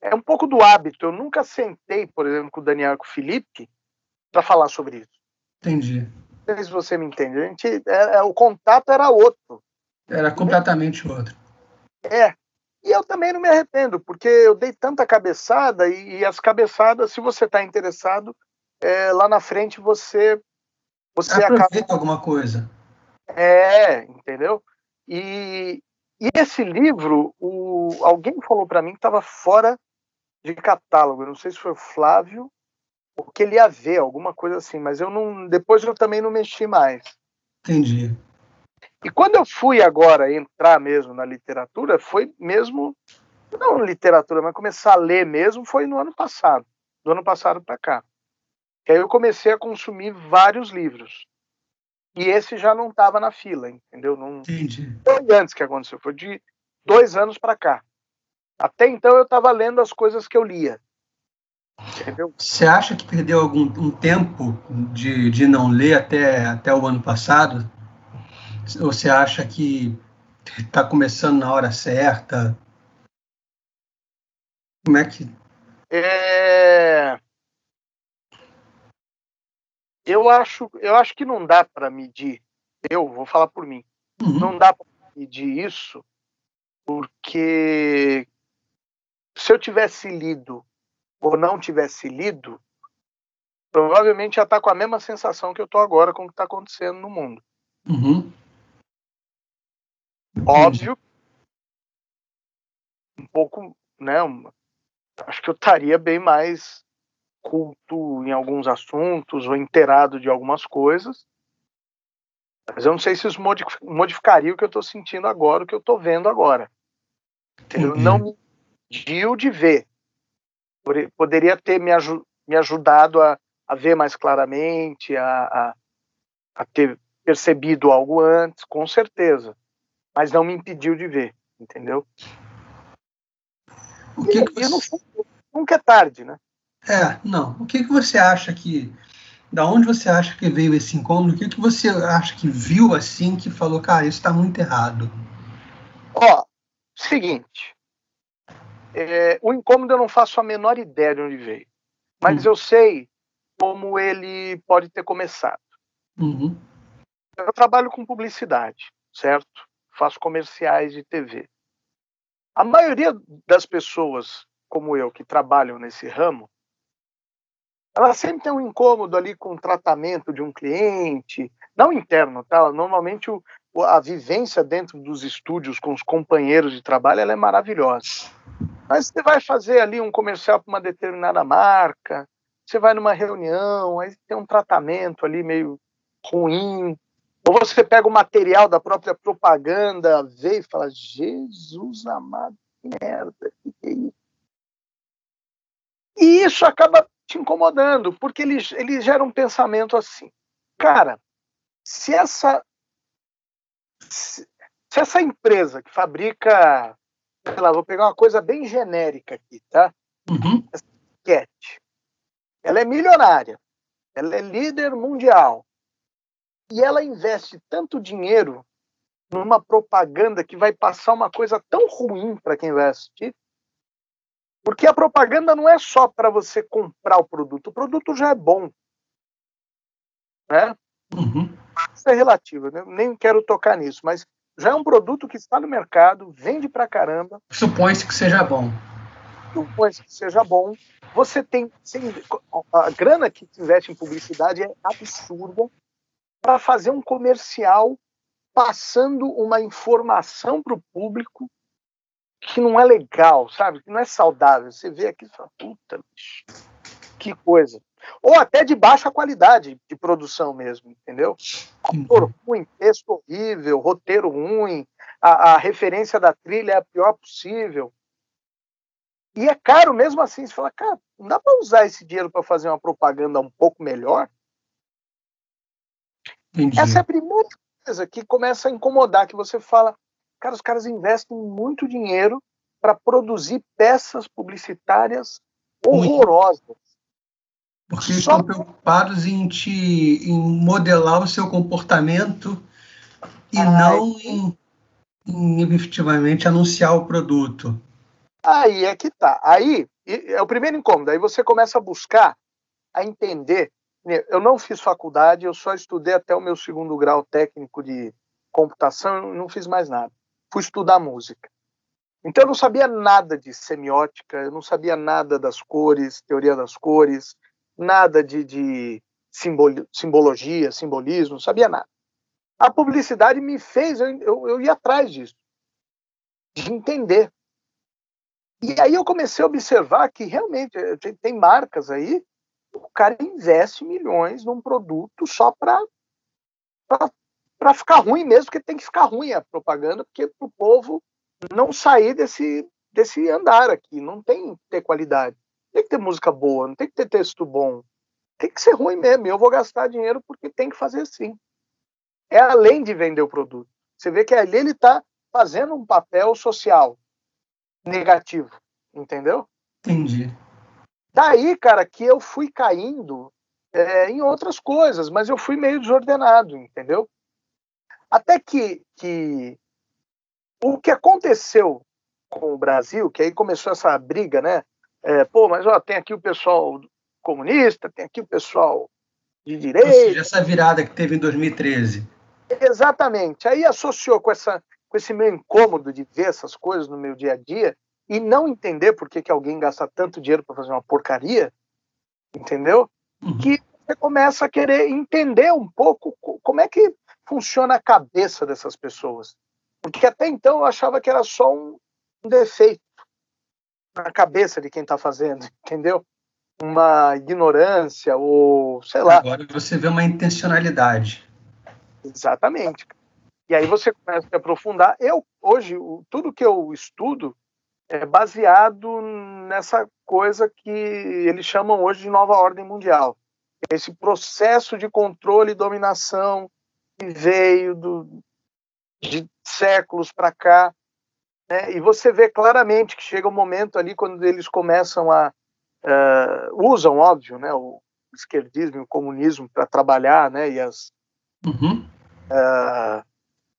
é um pouco do hábito. Eu nunca sentei, por exemplo, com o Daniel e com o Felipe para falar sobre isso. Entendi. Não sei se você me entende. A gente, é, é, o contato era outro. Era completamente outro. É. E eu também não me arrependo, porque eu dei tanta cabeçada e, e as cabeçadas, se você está interessado, é, lá na frente você você aproveita acaba... alguma coisa. É, entendeu? E, e esse livro, o, alguém falou para mim que estava fora de catálogo. Eu não sei se foi o Flávio ou que ele ia ver, alguma coisa assim, mas eu não. Depois eu também não mexi mais. Entendi. E quando eu fui agora entrar mesmo na literatura, foi mesmo. Não literatura, mas começar a ler mesmo foi no ano passado. Do ano passado para cá. E aí eu comecei a consumir vários livros. E esse já não estava na fila, entendeu? Não, Entendi. Foi antes que aconteceu, foi de dois anos para cá. Até então eu estava lendo as coisas que eu lia. Entendeu? Você acha que perdeu algum um tempo de, de não ler até, até o ano passado? Ou você acha que está começando na hora certa? Como é que. É... Eu, acho, eu acho que não dá para medir. Eu vou falar por mim. Uhum. Não dá para medir isso porque se eu tivesse lido ou não tivesse lido, provavelmente já está com a mesma sensação que eu estou agora com o que está acontecendo no mundo. Uhum. Óbvio, um pouco, né? acho que eu estaria bem mais culto em alguns assuntos ou inteirado de algumas coisas. Mas eu não sei se isso modificaria o que eu estou sentindo agora, o que eu estou vendo agora. Entendeu? Não me impediu de ver. Poderia ter me, aj me ajudado a, a, ver mais claramente, a, a, a ter percebido algo antes, com certeza. Mas não me impediu de ver, entendeu? O que, que você... nunca é tarde, né? É, não. O que, que você acha que. Da onde você acha que veio esse incômodo? O que, que você acha que viu assim que falou, cara, isso está muito errado? Ó, seguinte. É, o incômodo eu não faço a menor ideia de onde veio. Mas hum. eu sei como ele pode ter começado. Uhum. Eu trabalho com publicidade, certo? Faço comerciais de TV. A maioria das pessoas como eu que trabalham nesse ramo, ela sempre tem um incômodo ali com o tratamento de um cliente, não interno, tá? Normalmente o, a vivência dentro dos estúdios com os companheiros de trabalho ela é maravilhosa. Mas você vai fazer ali um comercial para uma determinada marca, você vai numa reunião, aí tem um tratamento ali meio ruim, ou você pega o material da própria propaganda, vê e fala: Jesus amado, que merda, que é isso? E isso acaba te incomodando, porque ele, ele gera um pensamento assim: cara, se essa, se, se essa empresa que fabrica, sei lá, vou pegar uma coisa bem genérica aqui, tá? Uhum. Essa cat, ela é milionária, ela é líder mundial e ela investe tanto dinheiro numa propaganda que vai passar uma coisa tão ruim para quem vai assistir, porque a propaganda não é só para você comprar o produto, o produto já é bom. Né? Uhum. Isso é relativo, né? nem quero tocar nisso, mas já é um produto que está no mercado, vende pra caramba. Supõe-se que seja bom. Supõe-se que seja bom. Você tem. A grana que investe em publicidade é absurda para fazer um comercial passando uma informação para o público que não é legal, sabe? Que não é saudável. Você vê aqui e fala, puta, bicho, que coisa. Ou até de baixa qualidade de produção mesmo, entendeu? Ator ruim, texto horrível, roteiro ruim, a, a, referência da trilha é a pior possível. E é caro mesmo assim. Você fala, cara, não dá para usar esse dinheiro para fazer uma propaganda um pouco melhor? Entendi. Essa é a primeira coisa que começa a incomodar, que você fala, cara, os caras investem muito dinheiro para produzir peças publicitárias horrorosas. Porque Só... estão preocupados em, te, em modelar o seu comportamento e Ai. não em, em efetivamente anunciar o produto. Aí é que tá. Aí é o primeiro incômodo. Aí você começa a buscar a entender eu não fiz faculdade, eu só estudei até o meu segundo grau técnico de computação, não fiz mais nada. Fui estudar música. Então eu não sabia nada de semiótica, eu não sabia nada das cores, teoria das cores, nada de, de simbologia, simbolismo, não sabia nada. A publicidade me fez, eu, eu, eu ia atrás disso, de entender. E aí eu comecei a observar que realmente eh, tem marcas aí o cara investe milhões num produto só para ficar ruim mesmo, porque tem que ficar ruim a propaganda, porque para o povo não sair desse, desse andar aqui. Não tem que ter qualidade. Tem que ter música boa, não tem que ter texto bom. Tem que ser ruim mesmo. Eu vou gastar dinheiro porque tem que fazer assim. É além de vender o produto. Você vê que ali ele está fazendo um papel social negativo. Entendeu? Entendi. Daí, cara, que eu fui caindo é, em outras coisas, mas eu fui meio desordenado, entendeu? Até que, que o que aconteceu com o Brasil, que aí começou essa briga, né? É, pô, mas ó, tem aqui o pessoal comunista, tem aqui o pessoal de direita. Ou seja, essa virada que teve em 2013. Exatamente. Aí associou com, essa, com esse meu incômodo de ver essas coisas no meu dia a dia, e não entender por que, que alguém gasta tanto dinheiro para fazer uma porcaria, entendeu? Uhum. Que você começa a querer entender um pouco como é que funciona a cabeça dessas pessoas. Porque até então eu achava que era só um, um defeito na cabeça de quem está fazendo, entendeu? Uma ignorância ou sei lá. Agora você vê uma intencionalidade. Exatamente. E aí você começa a aprofundar. Eu, hoje, tudo que eu estudo é baseado nessa coisa que eles chamam hoje de nova ordem mundial. Esse processo de controle e dominação que veio do, de séculos para cá. Né? E você vê claramente que chega um momento ali quando eles começam a. Uh, usam, óbvio, né, o esquerdismo e o comunismo para trabalhar, né, e as. Uhum. Uh,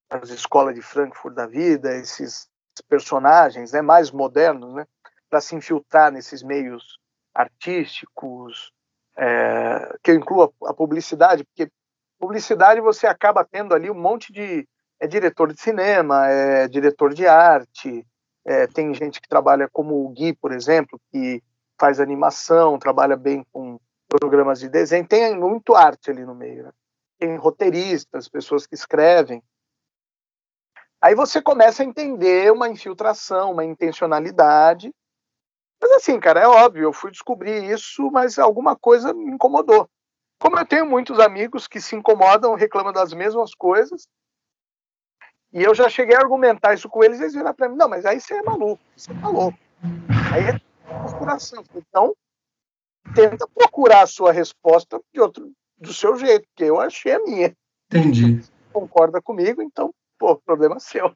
as escolas de Frankfurt da vida, esses personagens né, mais modernos, né, para se infiltrar nesses meios artísticos, é, que eu incluo a, a, publicidade, porque publicidade você acaba tendo ali um monte de é diretor de cinema, é diretor de arte, é, tem gente que trabalha como o Gui, por exemplo, que faz animação, trabalha bem com programas de desenho, tem muito arte ali no meio. Né? Tem roteiristas, pessoas que escrevem. Aí você começa a entender uma infiltração, uma intencionalidade. Mas assim, cara, é óbvio, eu fui descobrir isso, mas alguma coisa me incomodou. Como eu tenho muitos amigos que se incomodam, reclamam das mesmas coisas, e eu já cheguei a argumentar isso com eles, eles viram para mim, não, mas aí você é maluco, você é louco. Aí é procuração. Então, tenta procurar a sua resposta de outro, do seu jeito, porque eu achei a minha. Entendi. Concorda comigo, então, pô, problema seu.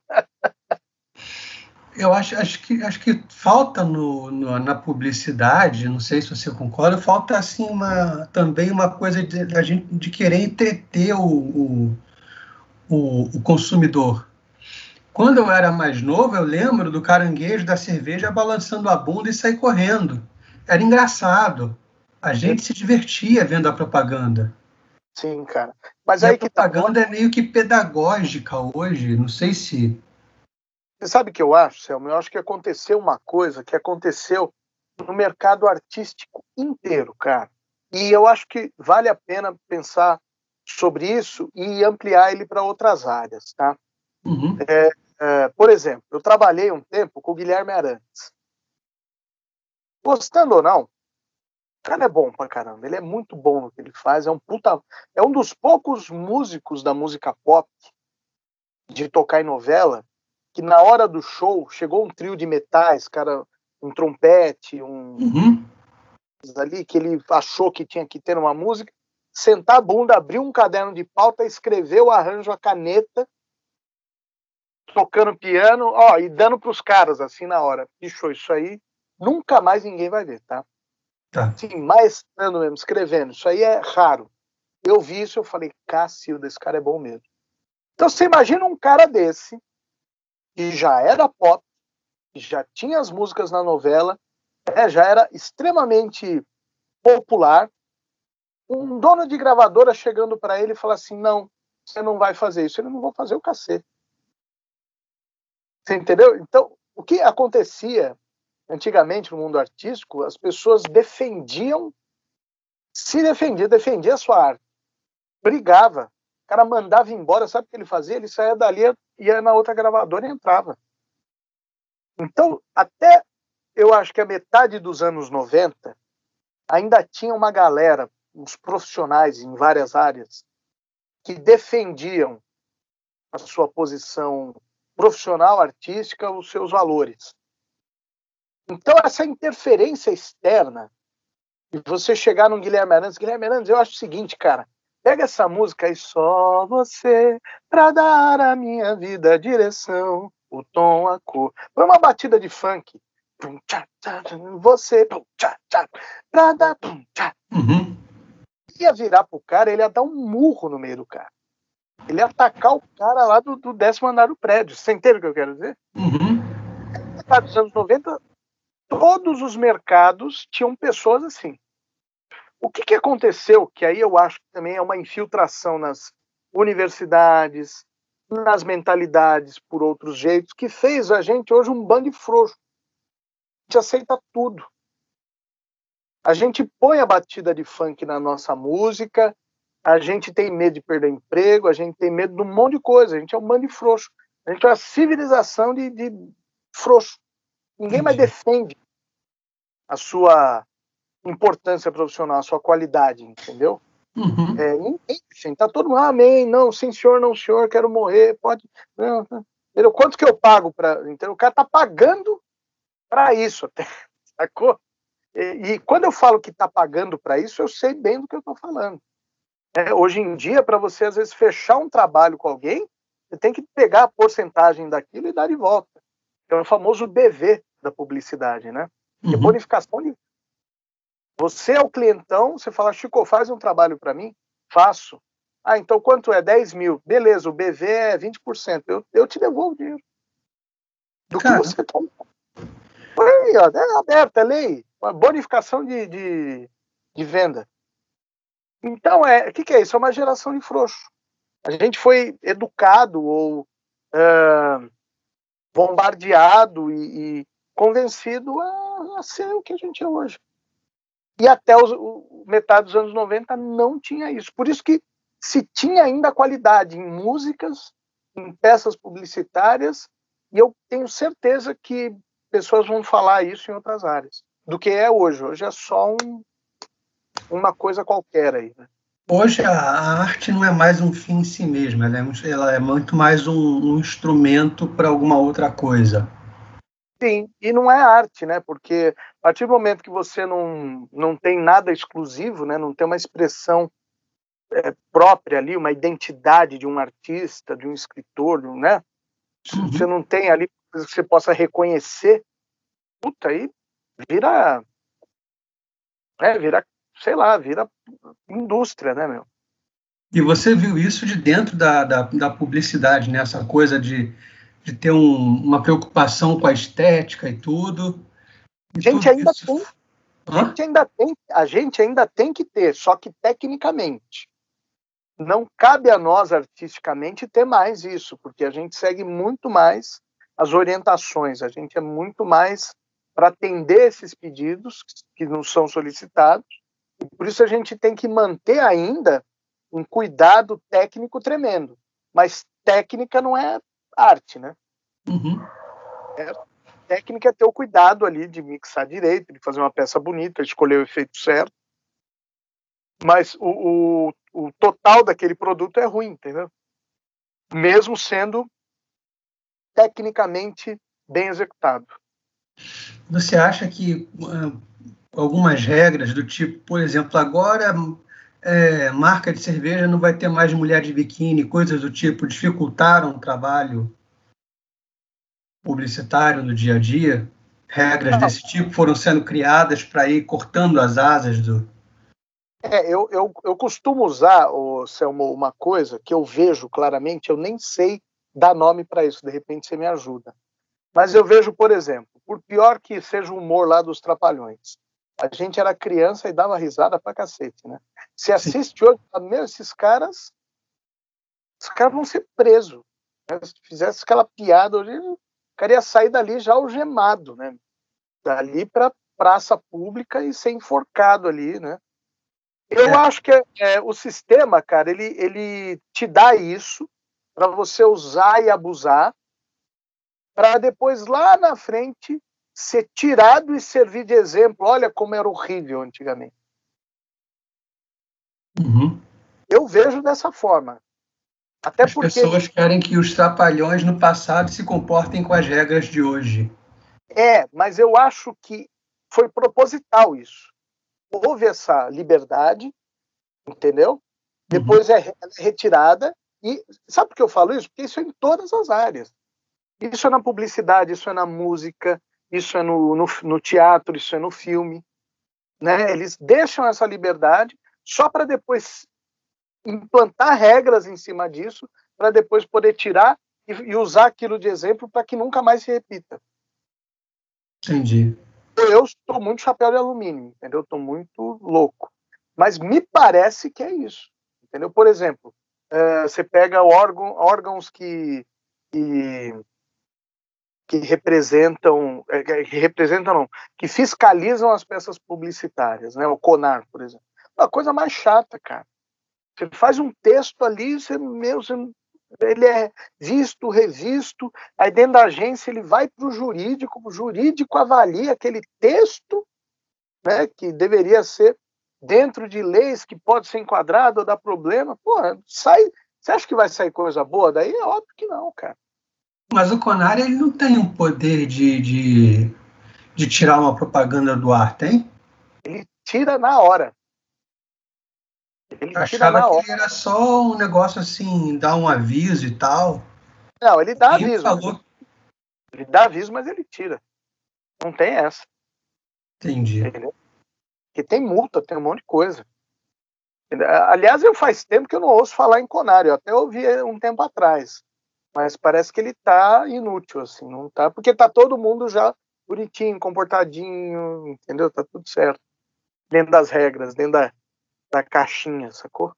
Eu acho, acho, que, acho que falta no, no, na publicidade, não sei se você concorda, falta assim uma, também uma coisa de, de, gente, de querer entreter o, o, o, o consumidor. Quando eu era mais novo, eu lembro do caranguejo da cerveja balançando a bunda e sair correndo. Era engraçado. A gente se divertia vendo a propaganda. Sim, cara. Mas e aí a que tá propaganda tá... é meio que pedagógica hoje. Não sei se. Você sabe o que eu acho, Selma? Eu acho que aconteceu uma coisa que aconteceu no mercado artístico inteiro, cara. E eu acho que vale a pena pensar sobre isso e ampliar ele para outras áreas, tá? Uhum. É, é, por exemplo, eu trabalhei um tempo com o Guilherme Arantes. Gostando ou não, cara é bom pra caramba. Ele é muito bom no que ele faz. É um puta, é um dos poucos músicos da música pop de tocar em novela que na hora do show chegou um trio de metais, cara, um trompete, um uhum. ali que ele achou que tinha que ter uma música sentar a bunda, abrir um caderno de pauta, escrever o arranjo a caneta, tocando piano, ó, e dando para os caras assim na hora. Bicho, isso aí nunca mais ninguém vai ver, tá? Tá. Sim, maestrando mesmo, escrevendo. Isso aí é raro. Eu vi isso, eu falei, Cacilda, esse cara é bom mesmo. Então você imagina um cara desse, que já era pop, já tinha as músicas na novela, né, já era extremamente popular, um dono de gravadora chegando para ele e falar assim: não, você não vai fazer isso. Ele não vai fazer o cacete. Você entendeu? Então, o que acontecia antigamente no mundo artístico, as pessoas defendiam, se defendia, defendia a sua arte, brigava. O cara mandava embora, sabe o que ele fazia? Ele saía dali, ia na outra gravadora e entrava. Então, até eu acho que a metade dos anos 90, ainda tinha uma galera os profissionais em várias áreas que defendiam a sua posição profissional, artística, os seus valores. Então, essa interferência externa, e você chegar no Guilherme Arantes, Guilherme Arantes, eu acho o seguinte, cara, pega essa música aí, só você, pra dar a minha vida a direção, o tom, a cor. Põe uma batida de funk. Você, pra dar. Uhum ia virar pro cara, ele ia dar um murro no meio do cara. Ele ia atacar o cara lá do, do décimo andar do prédio. Você entende o que eu quero dizer? Uhum. Nos anos 90, todos os mercados tinham pessoas assim. O que, que aconteceu? Que aí eu acho que também é uma infiltração nas universidades, nas mentalidades por outros jeitos, que fez a gente hoje um bando de frouxo. A gente aceita tudo. A gente põe a batida de funk na nossa música, a gente tem medo de perder emprego, a gente tem medo de um monte de coisa, a gente é um bando de frouxo. A gente é uma civilização de, de frouxo. Ninguém mais defende a sua importância profissional, a sua qualidade, entendeu? Uhum. É, ninguém, tá todo mundo, ah, amém, não, sim senhor, não senhor, quero morrer, pode, não? Quanto que eu pago para, então o cara tá pagando para isso até, sacou? E, e, quando eu falo que tá pagando para isso, eu sei bem do que eu tô falando. É, hoje em dia, para você às vezes fechar um trabalho com alguém, você tem que pegar a porcentagem daquilo e dar de volta. É o famoso BV da publicidade, né? Que é uhum. bonificação de você é o clientão, você fala, Chico, faz um trabalho para mim? Faço. Ah, então quanto é? 10 mil. Beleza, o BV é 20%. Eu, eu te devolvo o dinheiro. Do Cara. que você toma. Aí, ó, é aberta, é lei. Bonificação de, de, de venda. Então, é, o que, que, é isso? É uma geração de frouxo. A gente foi educado ou uh, bombardeado e, e convencido a, a, ser o que a gente é hoje. E até os, o, metade dos anos 90 não tinha isso. Por isso que se tinha ainda qualidade em músicas, em peças publicitárias, e eu tenho certeza que pessoas vão falar isso em outras áreas, do que é hoje. Hoje é só um, uma coisa qualquer aí. Né? Hoje a arte não é mais um fim em si mesma, ela é, ela é muito mais um, um instrumento para alguma outra coisa. Sim, e não é arte, né? Porque a partir do momento que você não, não tem nada exclusivo, né? não tem uma expressão é, própria ali, uma identidade de um artista, de um escritor, né? Uhum. Você não tem ali coisa que você possa reconhecer, puta, aí vira. É, vira, sei lá, vira indústria, né, meu? E você viu isso de dentro da, da, da publicidade, né? Essa coisa de de ter um, uma preocupação com a estética e tudo. E gente tudo ainda isso... tem. A gente ainda, tem, a gente ainda tem que ter, só que tecnicamente. Não cabe a nós, artisticamente, ter mais isso, porque a gente segue muito mais as orientações, a gente é muito mais para atender esses pedidos que nos são solicitados, por isso a gente tem que manter ainda um cuidado técnico tremendo. Mas técnica não é arte, né? Uhum. É, técnica é ter o cuidado ali de mixar direito, de fazer uma peça bonita, escolher o efeito certo. Mas o, o, o total daquele produto é ruim, entendeu? Mesmo sendo tecnicamente bem executado. Você acha que uh, algumas regras do tipo, por exemplo, agora é, marca de cerveja não vai ter mais mulher de biquíni, coisas do tipo, dificultaram o trabalho publicitário no dia a dia? Regras desse tipo foram sendo criadas para ir cortando as asas do. É, eu, eu, eu costumo usar, oh, Selmo, uma coisa que eu vejo claramente, eu nem sei dar nome para isso, de repente você me ajuda. Mas eu vejo, por exemplo, por pior que seja o humor lá dos Trapalhões, a gente era criança e dava risada pra cacete, né? Se assiste hoje, meu, esses caras, os caras vão ser presos. Né? Se fizesse aquela piada hoje, o cara ia sair dali já algemado, né? Dali para praça pública e ser enforcado ali, né? Eu é. acho que é, é, o sistema, cara, ele, ele te dá isso para você usar e abusar, para depois lá na frente ser tirado e servir de exemplo. Olha como era horrível antigamente. Uhum. Eu vejo dessa forma. Até as porque... pessoas querem que os trapalhões no passado se comportem com as regras de hoje. É, mas eu acho que foi proposital isso. Houve essa liberdade, entendeu? Uhum. Depois uhum. é retirada. E sabe por que eu falo isso? Porque isso é em todas as áreas. Isso é na publicidade, isso é na música, isso é no, no, no teatro, isso é no filme. Né? Eles deixam essa liberdade só para depois implantar regras em cima disso, para depois poder tirar e, e, usar aquilo de exemplo para que nunca mais se repita. Entendi. Eu estou muito chapéu de alumínio, entendeu? Estou muito louco. Mas me parece que é isso, entendeu? Por exemplo, uh, você pega órgão, órgãos que, que que representam, é, que representam não, que fiscalizam as peças publicitárias, né? O CONAR, por exemplo. Uma coisa mais chata, cara. Você faz um texto ali, você, meu, você, ele é visto, revisto, aí dentro da agência ele vai para o jurídico, o jurídico avalia aquele texto, né, que deveria ser dentro de leis que pode ser enquadrado ou dar problema, porra, sai, você acha que vai sair coisa boa daí? É óbvio que não, cara. Mas o Conar ele não tem o poder de, de, de tirar uma propaganda do ar, tem? Ele tira na hora. Ele Achava que hora. era só um negócio assim, dar um aviso e tal. Não, ele dá aviso. Falou... Ele dá aviso, mas ele tira. Não tem essa. Entendi. Entendeu? Porque tem multa, tem um monte de coisa. Aliás, eu faz tempo que eu não ouço falar em Conário, eu até ouvi um tempo atrás. Mas parece que ele tá inútil, assim, não tá, porque tá todo mundo já bonitinho, comportadinho, entendeu? Tá tudo certo. Dentro das regras, dentro da, da caixinha, sacou?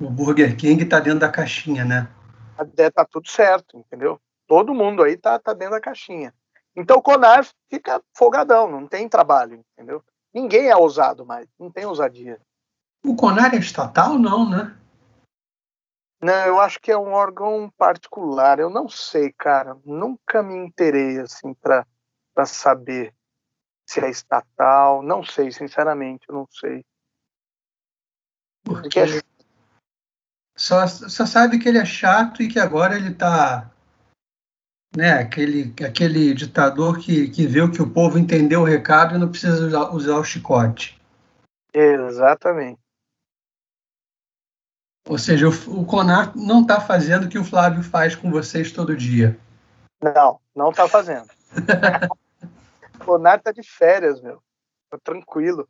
O Burger King tá dentro da caixinha, né? Tá, tá tudo certo, entendeu? Todo mundo aí tá, tá dentro da caixinha. Então o Conar fica folgadão, não tem trabalho, entendeu? Ninguém é ousado mais, não tem ousadia. O Conar é estatal, não, né? Não, eu acho que é um órgão particular. Eu não sei, cara. Nunca me interei assim para saber se é estatal. Não sei, sinceramente, eu não sei. Porque é... só, só sabe que ele é chato e que agora ele tá né, aquele, aquele ditador que, que viu que o povo entendeu o recado e não precisa usar, usar o chicote. Exatamente. Ou seja, o, o Conar não está fazendo o que o Flávio faz com vocês todo dia. Não, não está fazendo. o Conar está de férias, meu. Tá tranquilo.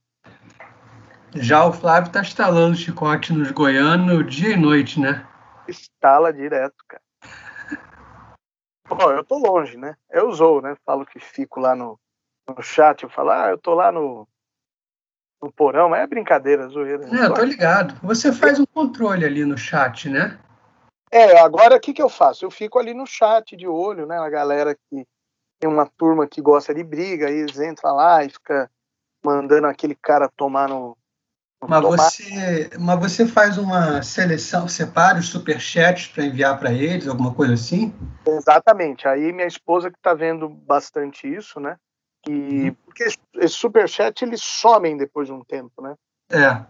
Já o Flávio está instalando chicote nos goianos dia e noite, né? Instala direto, cara. Bom, eu tô longe, né? Eu usou, né? Falo que fico lá no, no chat, eu falo, ah, eu tô lá no, no porão, mas é brincadeira, zoeira. É, eu tô ligado. Você faz um controle ali no chat, né? É, agora o que, que eu faço? Eu fico ali no chat de olho, né? A galera que tem uma turma que gosta de briga, aí eles entram lá e fica mandando aquele cara tomar no. no mas, você, mas você faz uma seleção, separa os superchats para enviar para eles, alguma coisa assim? Exatamente. Aí minha esposa que tá vendo bastante isso, né? E, uhum. porque esses superchat eles somem depois de um tempo, né? É.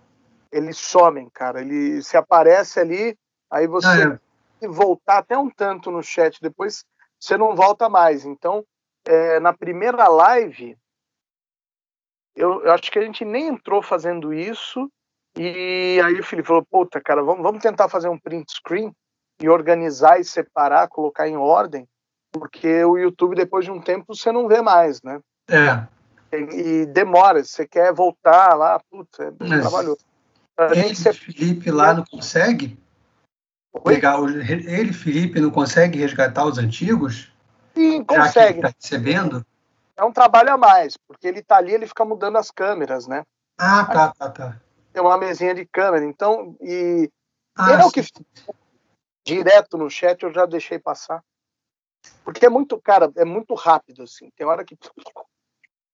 Eles somem, cara. Ele se aparece ali, aí você ah, é. voltar até um tanto no chat, depois você não volta mais. Então, é, na primeira live, eu, eu, acho que a gente nem entrou fazendo isso. E aí o Felipe falou: Puta, cara, vamos, vamos tentar fazer um print screen e organizar e separar, colocar em ordem, porque o YouTube, depois de um tempo, você não vê mais, né? É. E, e demora, você quer voltar lá, putz, é Mas trabalhoso. Ele, ser... Felipe, lá não consegue? Pegar o, ele, Felipe, não consegue resgatar os antigos? Sim, consegue. Já que tá recebendo? É um trabalho a mais, porque ele tá ali, ele fica mudando as câmeras, né? Ah, tá, tá, tá. Tem uma mesinha de câmera, então, e ah, ele é o que direto no chat eu já deixei passar. Porque é muito, cara, é muito rápido, assim. Tem hora que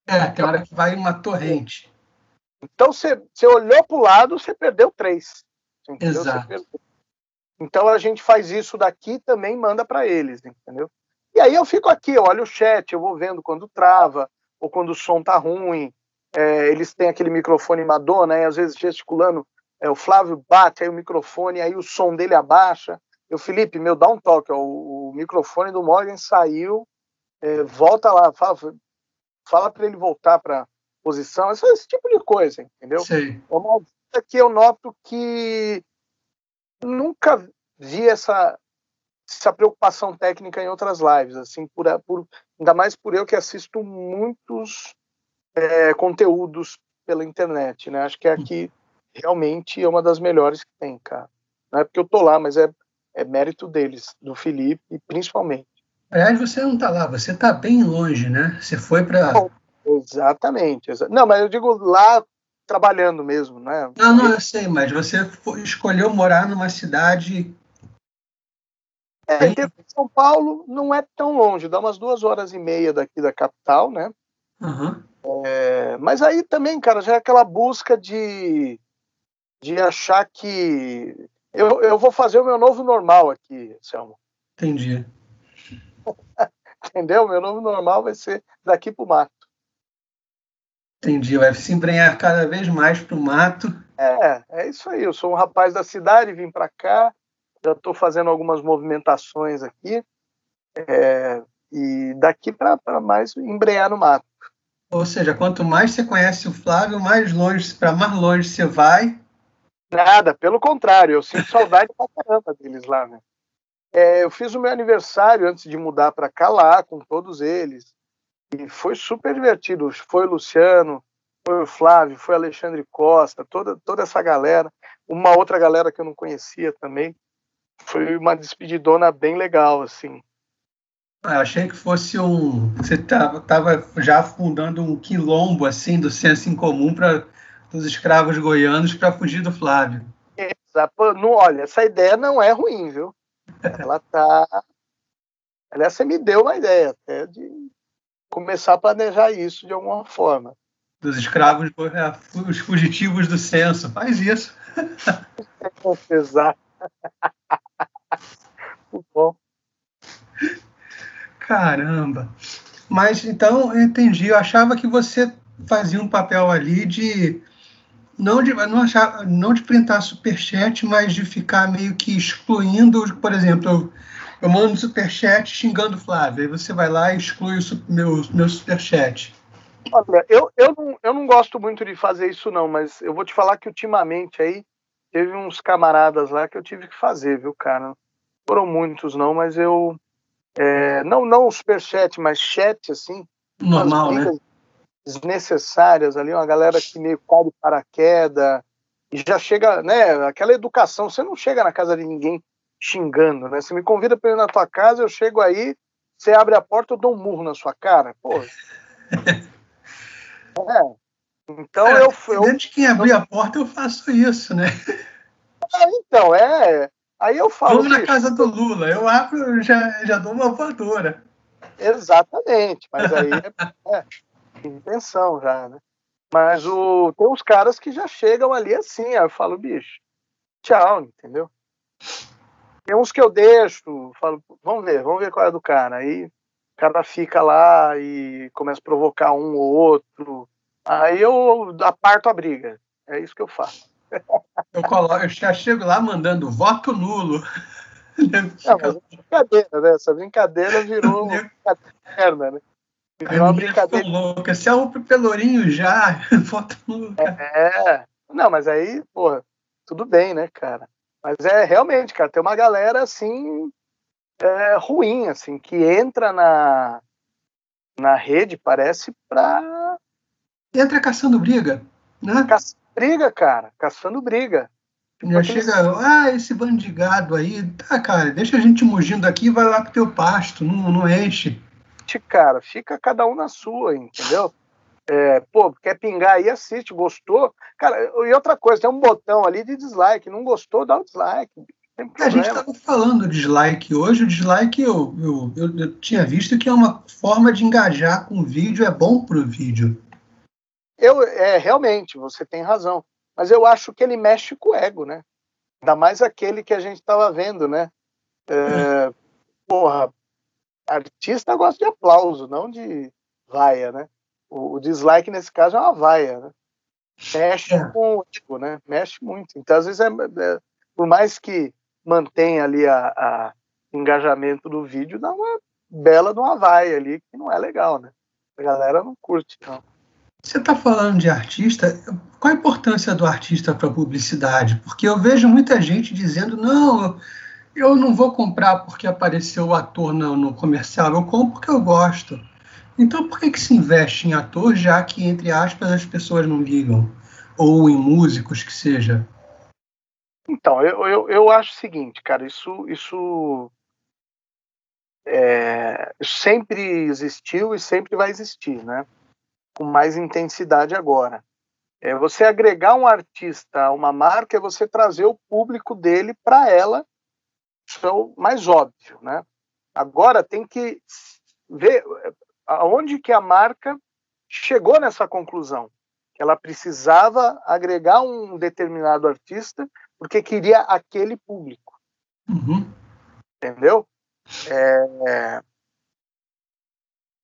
é, tem hora que vai uma torrente. Então, você, você olhou para o lado, você perdeu três. Exato. Então, a gente faz isso daqui também manda para eles, entendeu? E aí eu fico aqui, eu olho o chat, eu vou vendo quando trava, ou quando o som tá ruim. É, eles têm aquele microfone Madonna, e às vezes gesticulando, é, o Flávio bate aí o microfone, aí o som dele abaixa. Eu, Felipe, meu, dá um toque, ó, o, o microfone do Morgan saiu, é, volta lá, fala, fala para ele voltar para posição, esse, esse, tipo de coisa, entendeu? Sim. É uma coisa que eu noto que nunca vi essa essa preocupação técnica em outras lives, assim, por, por ainda mais por eu que assisto muitos é, conteúdos pela internet, né? Acho que aqui realmente é uma das melhores que tem, cara. Não é porque eu tô lá, mas é, é mérito deles, do Felipe, principalmente. Aliás, você não está lá, você está bem longe, né? Você foi para. Exatamente, Não, mas eu digo lá trabalhando mesmo, né? Não, não, eu sei, mas você escolheu morar numa cidade. É, bem... São Paulo não é tão longe, dá umas duas horas e meia daqui da capital, né? Uhum. É, mas aí também, cara, já é aquela busca de, de achar que Eu, eu vou fazer o meu novo normal aqui, Selmo. Entendi. Entendeu? Meu novo normal vai ser daqui para o mato. Entendi. Vai se embrenhar cada vez mais para o mato. É, é isso aí. Eu sou um rapaz da cidade, vim para cá, já estou fazendo algumas movimentações aqui. É, e daqui para mais embrenhar no mato. Ou seja, quanto mais você conhece o Flávio, mais longe, para mais longe você vai. Nada, pelo contrário, eu sinto saudade pra caramba deles lá, né? É, eu fiz o meu aniversário antes de mudar para cá lá, com todos eles. E foi super divertido. Foi o Luciano, foi o Flávio, foi o Alexandre Costa, toda, toda essa galera. Uma outra galera que eu não conhecia também. Foi uma despedidona bem legal, assim. Ah, eu achei que fosse um. Você estava tava já fundando um quilombo assim do senso em comum para dos escravos goianos para fugir do Flávio. Exato. Não, olha, essa ideia não é ruim, viu? Ela tá. Aliás, você me deu uma ideia até de começar a planejar isso de alguma forma. Dos escravos, é, os fugitivos do censo. Faz isso. Exato. Muito bom. Caramba. Mas então, eu entendi. Eu achava que você fazia um papel ali de não de não achar, não de printar superchat, mas de ficar meio que excluindo, por exemplo, eu, eu mando superchat xingando o Flávio, aí você vai lá e exclui o meu, meu superchat. Olha, eu, eu, não, eu não gosto muito de fazer isso não, mas eu vou te falar que ultimamente aí teve uns camaradas lá que eu tive que fazer, viu, cara? Foram muitos não, mas eu é, não, não superchat, mas chat, assim. Normal, né? Desnecessárias ali, uma galera que meio cai de paraquedas e já chega, né? Aquela educação, você não chega na casa de ninguém xingando, né? Você me convida para ir na tua casa, eu chego aí, você abre a porta, eu dou um murro na sua cara. Pô. é. Então eu. eu Antes de quem abrir a porta, eu faço isso, né? É, então, é. Aí eu falo. Vamos na casa do Lula, eu abro, já, já dou uma voadora. Exatamente, mas aí é, é intenção já, né? Mas o, tem uns caras que já chegam ali assim, aí eu falo, bicho, tchau, entendeu? Tem uns que eu deixo, falo, vamos ver, vamos ver qual é do cara. Aí o cara fica lá e começa a provocar um ou outro. Aí eu aparto a briga. É isso que eu faço. Eu, coloco, eu já chego lá mandando voto nulo. Não, é brincadeira, né? Essa brincadeira virou uma brincadeira, né? Virou uma brincadeira. Louca. Se é o Pelourinho já, voto nulo. É, não, mas aí, pô, tudo bem, né, cara? Mas é realmente, cara, tem uma galera assim é, ruim, assim, que entra na, na rede, parece pra. Entra caçando briga, né? Caçando briga, cara, caçando briga. Já chega, ah, esse bandigado aí, tá, cara, deixa a gente mugindo aqui e vai lá pro teu pasto, não, não enche. Cara, fica cada um na sua, entendeu? É, pô, quer pingar aí, assiste, gostou. Cara, e outra coisa, tem um botão ali de dislike, não gostou, dá o dislike. A gente estava falando de dislike hoje, o dislike eu, eu, eu, eu, tinha visto que é uma forma de engajar com o vídeo, é bom pro vídeo. Eu, é, realmente, você tem razão. Mas eu acho que ele mexe com o ego, né? Ainda mais aquele que a gente estava vendo, né? É, porra, artista gosta de aplauso, não de vaia, né? O, o dislike nesse caso é uma vaia, né? Mexe é. com o ego, né? Mexe muito. Então, às vezes, é, é, por mais que mantenha ali a, a engajamento do vídeo, dá uma bela de uma vaia ali que não é legal, né? A galera não curte, não. Você está falando de artista, qual a importância do artista para a publicidade? Porque eu vejo muita gente dizendo, não, eu não vou comprar porque apareceu o ator no, no comercial, eu compro porque eu gosto. Então por que, que se investe em ator, já que, entre aspas, as pessoas não ligam? Ou em músicos, que seja? Então, eu, eu, eu acho o seguinte, cara, isso, isso é, sempre existiu e sempre vai existir, né? com mais intensidade agora. É você agregar um artista a uma marca é você trazer o público dele para ela, isso é o mais óbvio, né? Agora tem que ver aonde que a marca chegou nessa conclusão. que ela precisava agregar um determinado artista porque queria aquele público. Uhum. Entendeu? É...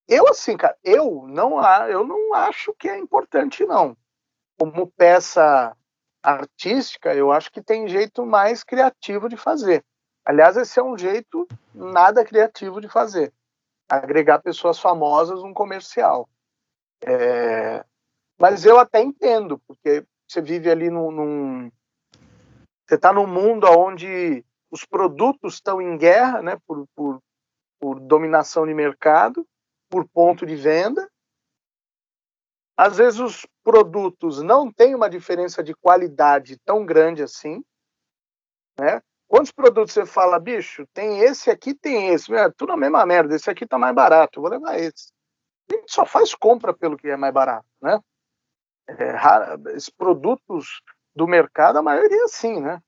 Eu, assim, cara, eu não, eu não acho que é importante, não. Como peça artística, eu acho que tem jeito mais criativo de fazer. Aliás, esse é um jeito nada criativo de fazer. Agregar pessoas famosas num comercial. É... Mas eu até entendo, porque você vive ali num. num... Você está num mundo onde os produtos estão em guerra, né, por, por, por dominação de mercado, por ponto de venda. Às vezes os produtos não têm uma diferença de qualidade tão grande assim, né? Quantos produtos você fala, bicho? Tem esse aqui, tem esse. É, tudo a mesma merda. Esse aqui tá mais barato. Vou levar esse. A gente só faz compra pelo que é mais barato, né? É, esses produtos do mercado, a maioria sim, né?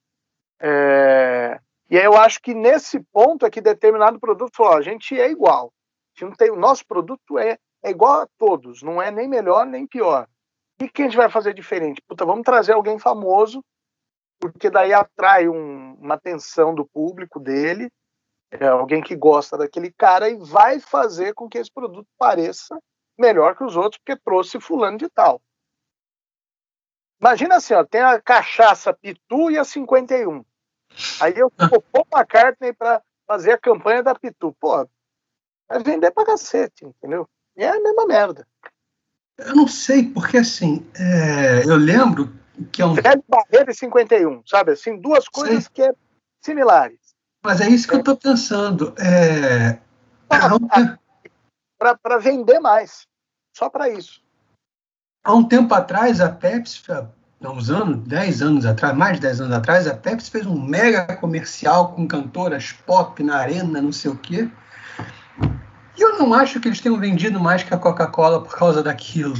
É, e aí eu acho que nesse ponto é que determinado produto a gente é igual. A gente não tem, o nosso produto é, é igual a todos, não é nem melhor nem pior. O que a gente vai fazer diferente? Puta, vamos trazer alguém famoso porque daí atrai um, uma atenção do público dele, é alguém que gosta daquele cara e vai fazer com que esse produto pareça melhor que os outros, porque trouxe fulano de tal. Imagina assim, ó, tem a cachaça Pitu e a 51. Aí eu vou pôr uma carta para fazer a campanha da Pitu. Pô, vai vender pra cacete, entendeu? E é a mesma merda. Eu não sei, porque assim, é, eu lembro que é um. Barreira e 51, sabe? Assim, duas coisas Sim. que é similares. Mas é isso que é. eu estou pensando. É... Para vender mais. Só para isso. Há um tempo atrás, a Pepsi, há uns anos, 10 anos atrás, mais de 10 anos atrás, a Pepsi fez um mega comercial com cantoras pop na arena, não sei o quê. E eu não acho que eles tenham vendido mais que a Coca-Cola por causa daquilo.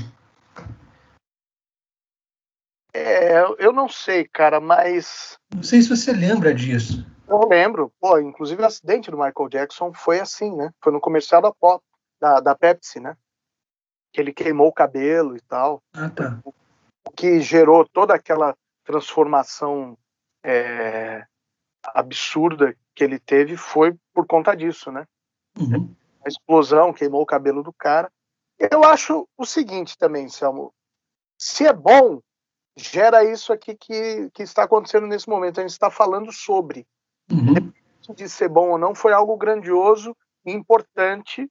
É, eu não sei, cara, mas. Não sei se você lembra disso. Eu lembro. Pô, inclusive o acidente do Michael Jackson foi assim, né? Foi no comercial da Pop, da, da Pepsi, né? Que ele queimou o cabelo e tal. Ah, tá. O que gerou toda aquela transformação é, absurda que ele teve foi por conta disso, né? Uhum. A explosão queimou o cabelo do cara. Eu acho o seguinte também, Selmo. Se é bom, gera isso aqui que, que está acontecendo nesse momento. A gente está falando sobre. Uhum. De ser bom ou não, foi algo grandioso, importante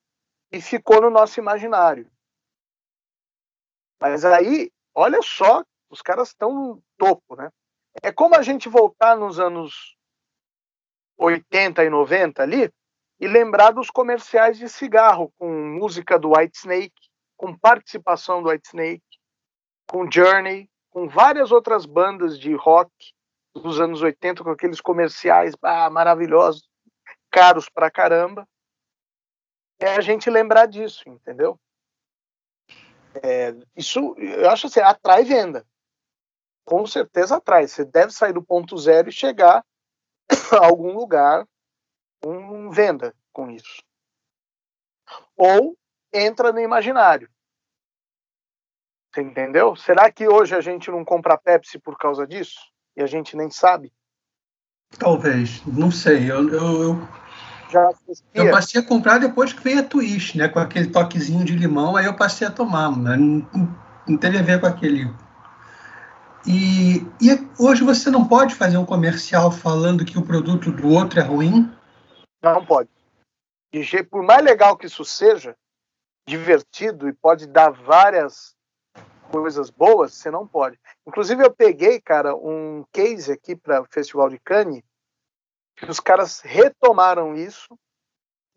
e ficou no nosso imaginário. Mas aí, olha só, os caras estão no topo, né? É como a gente voltar nos anos 80 e 90 ali e lembrar dos comerciais de cigarro com música do White Snake, com participação do White Snake, com Journey, com várias outras bandas de rock dos anos 80, com aqueles comerciais ah, maravilhosos, caros pra caramba. É a gente lembrar disso, entendeu? É, isso, eu acho assim, atrai venda. Com certeza atrai. Você deve sair do ponto zero e chegar a algum lugar com venda com isso. Ou entra no imaginário. Você entendeu? Será que hoje a gente não compra Pepsi por causa disso? E a gente nem sabe? Talvez, não sei. Eu, eu, eu, eu passei a comprar depois que veio a Twist, né? Com aquele toquezinho de limão, aí eu passei a tomar, mas não, não teve a ver com aquele. E, e hoje você não pode fazer um comercial falando que o produto do outro é ruim? Não pode. E por mais legal que isso seja, divertido e pode dar várias coisas boas, você não pode. Inclusive, eu peguei, cara, um case aqui para o Festival de Cannes, que os caras retomaram isso,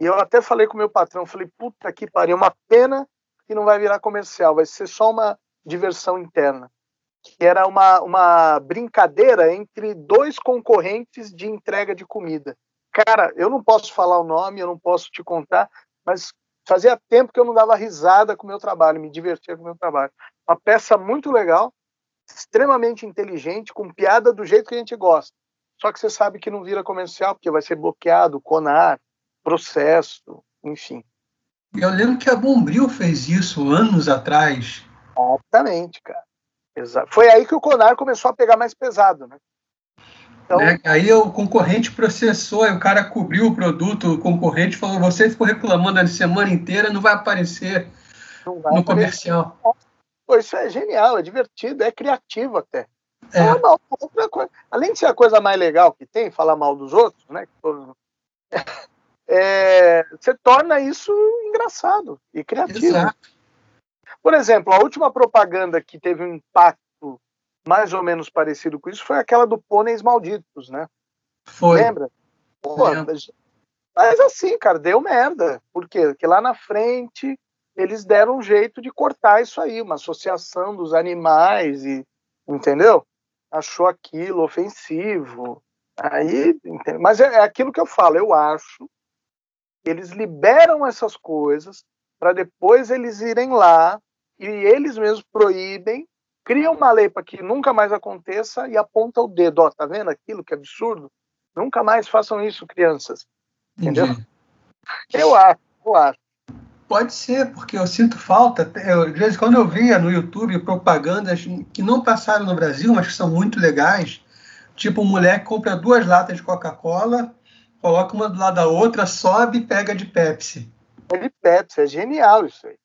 e eu até falei com o meu patrão, falei, puta que pariu, uma pena que não vai virar comercial, vai ser só uma diversão interna. Que era uma, uma brincadeira entre dois concorrentes de entrega de comida. Cara, eu não posso falar o nome, eu não posso te contar, mas fazia tempo que eu não dava risada com o meu trabalho, me divertia com o meu trabalho. Uma peça muito legal, extremamente inteligente, com piada do jeito que a gente gosta. Só que você sabe que não vira comercial, porque vai ser bloqueado, CONAR, processo, enfim. Eu lembro que a Bombril fez isso anos atrás. Exatamente, cara. Foi aí que o Conar começou a pegar mais pesado, né? Então, né? Aí o concorrente processou, aí o cara cobriu o produto, o concorrente falou: você ficou reclamando a semana inteira, não vai aparecer não vai no aparecer. comercial. Pô, isso é genial, é divertido, é criativo até. É. outra coisa. Além de ser a coisa mais legal que tem, falar mal dos outros, né? É, você torna isso engraçado e criativo. Exato. Por exemplo, a última propaganda que teve um impacto mais ou menos parecido com isso foi aquela do Pôneis Malditos, né? Foi. Lembra? Pô, mas assim, cara, deu merda. Por quê? Porque lá na frente eles deram um jeito de cortar isso aí, uma associação dos animais e entendeu? Achou aquilo ofensivo. Aí, mas é, é aquilo que eu falo, eu acho. Eles liberam essas coisas para depois eles irem lá e eles mesmos proíbem, criam uma lei para que nunca mais aconteça e aponta o dedo, ó, tá vendo aquilo que absurdo? Nunca mais façam isso, crianças. Entendeu? Entendi. Eu acho, eu acho. Pode ser, porque eu sinto falta. Eu, de vez em quando eu via no YouTube propagandas que não passaram no Brasil, mas que são muito legais. Tipo, um moleque compra duas latas de Coca-Cola, coloca uma do lado da outra, sobe e pega de Pepsi. É de Pepsi, é genial isso aí.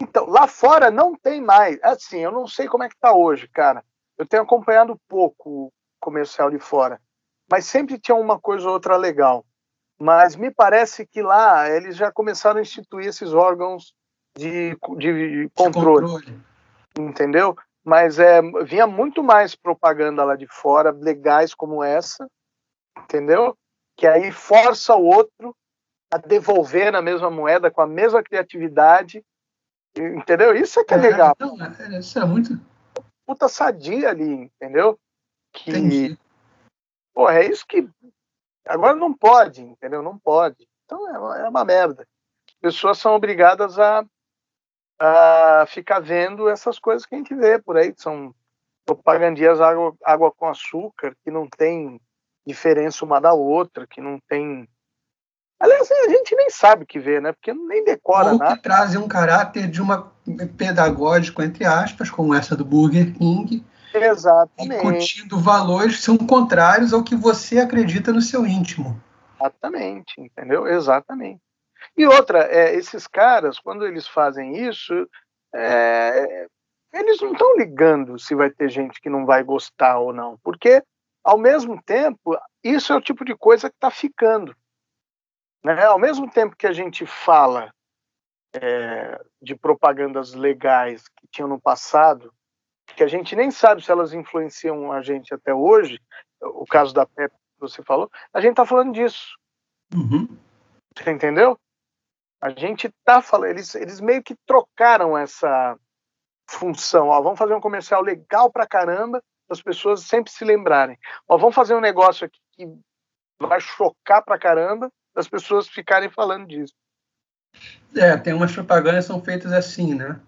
Então, lá fora não tem mais. Assim, eu não sei como é que tá hoje, cara. Eu tenho acompanhado pouco o comercial de fora, mas sempre tinha uma coisa ou outra legal. Mas me parece que lá eles já começaram a instituir esses órgãos de, de controle, de controle. entendeu? Mas é, vinha muito mais propaganda lá de fora, legais como essa, entendeu? Que aí força o outro a devolver na mesma moeda, com a mesma criatividade, entendeu? Isso é que é, é legal. Então, isso é muito. Puta sadia ali, entendeu? Que. Entendi. Pô, é isso que Agora não pode, entendeu? Não pode. Então é uma, é uma merda. Pessoas são obrigadas a, a ficar vendo essas coisas que a gente vê por aí, que são propagandias água, água com açúcar, que não tem diferença uma da outra, que não tem. Aliás, a gente nem sabe o que vê, né? Porque nem decora Ou nada. que trazem um caráter de uma pedagógico, entre aspas, como essa do Burger King, Exatamente. Incutindo valores que são contrários ao que você acredita no seu íntimo. Exatamente, entendeu? Exatamente. E outra, é, esses caras, quando eles fazem isso, é, eles não estão ligando se vai ter gente que não vai gostar ou não, porque, ao mesmo tempo, isso é o tipo de coisa que está ficando. Né? Ao mesmo tempo que a gente fala é, de propagandas legais que tinham no passado, que a gente nem sabe se elas influenciam a gente até hoje, o caso da PEP que você falou, a gente está falando disso. Uhum. Você entendeu? A gente está falando, eles, eles meio que trocaram essa função. Ó, vamos fazer um comercial legal pra caramba, as pessoas sempre se lembrarem. Ó, vamos fazer um negócio aqui que vai chocar pra caramba, as pessoas ficarem falando disso. É, tem umas propagandas que são feitas assim, né?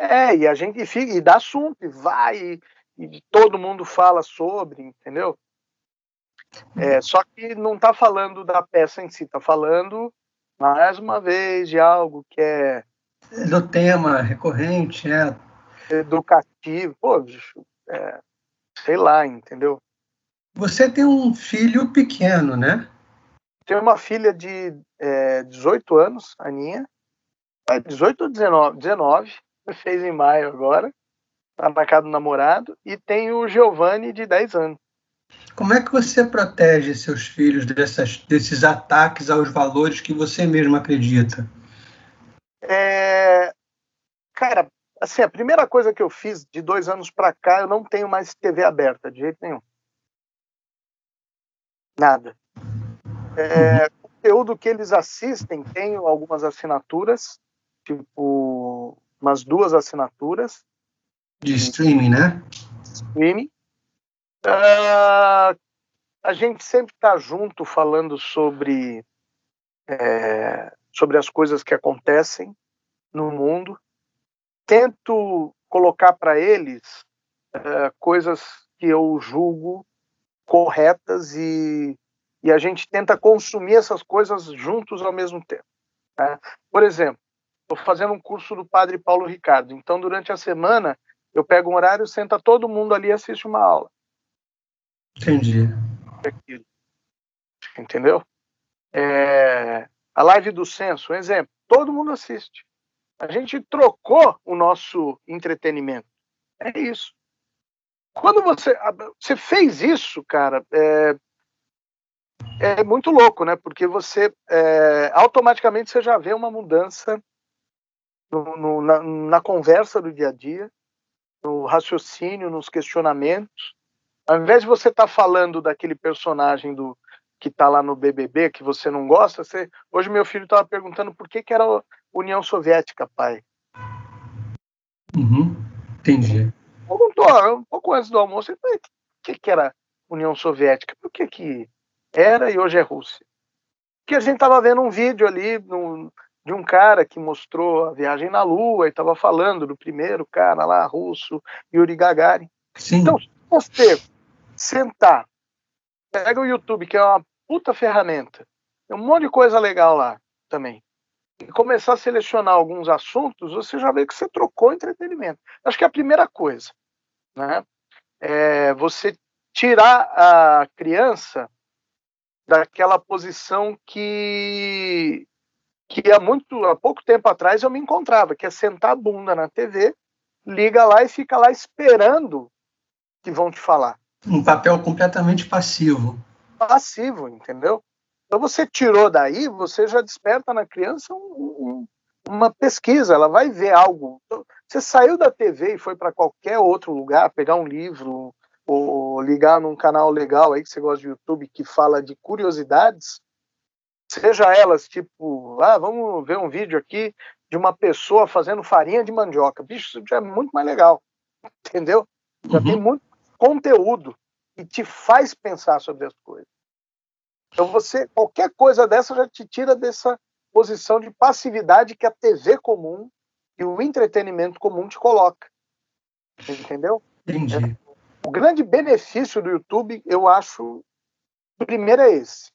É, e a gente fica, e dá assunto, e vai, e, e todo mundo fala sobre, entendeu? É, uhum. só que não está falando da peça em si, está falando, mais uma vez, de algo que é. Do tema recorrente, é. Educativo, pô, bicho, é, sei lá, entendeu? Você tem um filho pequeno, né? Tenho uma filha de é, 18 anos, Aninha. 18 ou 19? 19 fez em maio agora, tá marcado namorado, e tem o Giovanni de 10 anos. Como é que você protege seus filhos dessas, desses ataques aos valores que você mesmo acredita? É, cara, assim, a primeira coisa que eu fiz de dois anos para cá, eu não tenho mais TV aberta, de jeito nenhum. Nada. É, uhum. conteúdo que eles assistem, tenho algumas assinaturas, tipo umas duas assinaturas. De streaming, né? Streaming. Uh, a gente sempre está junto falando sobre, é, sobre as coisas que acontecem no mundo. Tento colocar para eles uh, coisas que eu julgo corretas e, e a gente tenta consumir essas coisas juntos ao mesmo tempo. Né? Por exemplo, estou fazendo um curso do Padre Paulo Ricardo. Então, durante a semana, eu pego um horário, senta todo mundo ali e assiste uma aula. Entendi. Entendeu? É, a live do censo, um exemplo, todo mundo assiste. A gente trocou o nosso entretenimento. É isso. Quando você, você fez isso, cara, é, é muito louco, né? Porque você é, automaticamente você já vê uma mudança no, no, na, na, conversa do dia a dia, no raciocínio, nos questionamentos. Ao invés de você estar tá falando daquele personagem do que está lá no BBB que você não gosta, você... hoje meu filho estava perguntando por que, que era a União Soviética, pai. Uhum, entendi. Perguntou um pouco antes do almoço, o que, que era União Soviética? Por que, que era e hoje é Rússia? Porque a gente estava vendo um vídeo ali no, de um cara que mostrou a viagem na Lua e estava falando do primeiro cara lá, russo, Yuri Gagarin. Sim. Então, se você sentar, pega o YouTube, que é uma puta ferramenta, tem um monte de coisa legal lá também, e começar a selecionar alguns assuntos, você já vê que você trocou entretenimento. Acho que é a primeira coisa, né? É você tirar a criança daquela posição que que há muito há pouco tempo atrás eu me encontrava, que é sentar a bunda na TV, liga lá e fica lá esperando que vão te falar. Um papel completamente passivo. Passivo, entendeu? Então você tirou daí, você já desperta na criança um, um, uma pesquisa, ela vai ver algo. Você saiu da TV e foi para qualquer outro lugar, pegar um livro ou ligar num canal legal aí que você gosta de YouTube que fala de curiosidades, seja elas tipo, ah, vamos ver um vídeo aqui de uma pessoa fazendo farinha de mandioca. Bicho, isso já é muito mais legal, entendeu? Já uhum. tem muito conteúdo e te faz pensar sobre as coisas. Então você, qualquer coisa dessa já te tira dessa posição de passividade que a TV comum e o entretenimento comum te coloca. Entendeu? Entendi. O grande benefício do YouTube, eu acho, primeiro é esse.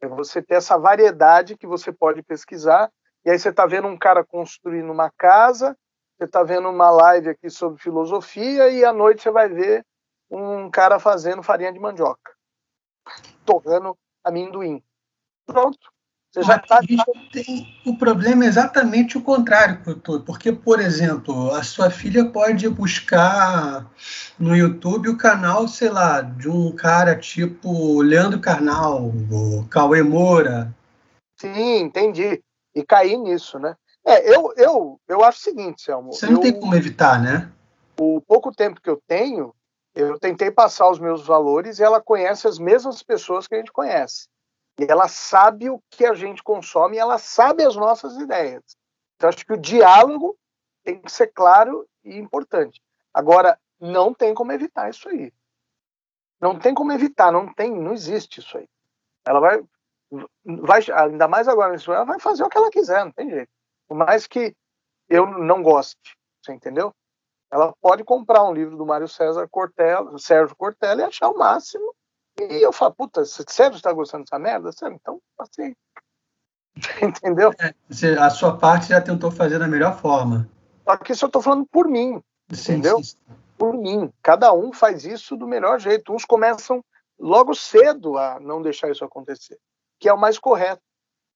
É você ter essa variedade que você pode pesquisar. E aí você está vendo um cara construindo uma casa, você está vendo uma live aqui sobre filosofia, e à noite você vai ver um cara fazendo farinha de mandioca, torrando amendoim. Pronto. Você já tá... tem o problema é exatamente o contrário. Porque, por exemplo, a sua filha pode buscar no YouTube o canal, sei lá, de um cara tipo Leandro Carnal, ou Cauê Moura. Sim, entendi. E cair nisso, né? É, eu, eu, eu acho o seguinte, Selmo. Você não eu, tem como evitar, né? O pouco tempo que eu tenho, eu tentei passar os meus valores e ela conhece as mesmas pessoas que a gente conhece. Ela sabe o que a gente consome ela sabe as nossas ideias. Então, acho que o diálogo tem que ser claro e importante. Agora, não tem como evitar isso aí. Não tem como evitar, não tem, não existe isso aí. Ela vai, vai ainda mais agora ela vai fazer o que ela quiser, não tem jeito. Por mais que eu não goste, você entendeu? Ela pode comprar um livro do Mário César Cortella, Sérgio Cortella e achar o máximo e eu falo, puta, sério você tá gostando dessa merda? Sério, então, assim. Entendeu? É, a sua parte já tentou fazer da melhor forma. Só que isso eu tô falando por mim. Sim, entendeu? Sim. Por mim. Cada um faz isso do melhor jeito. Uns começam logo cedo a não deixar isso acontecer, que é o mais correto.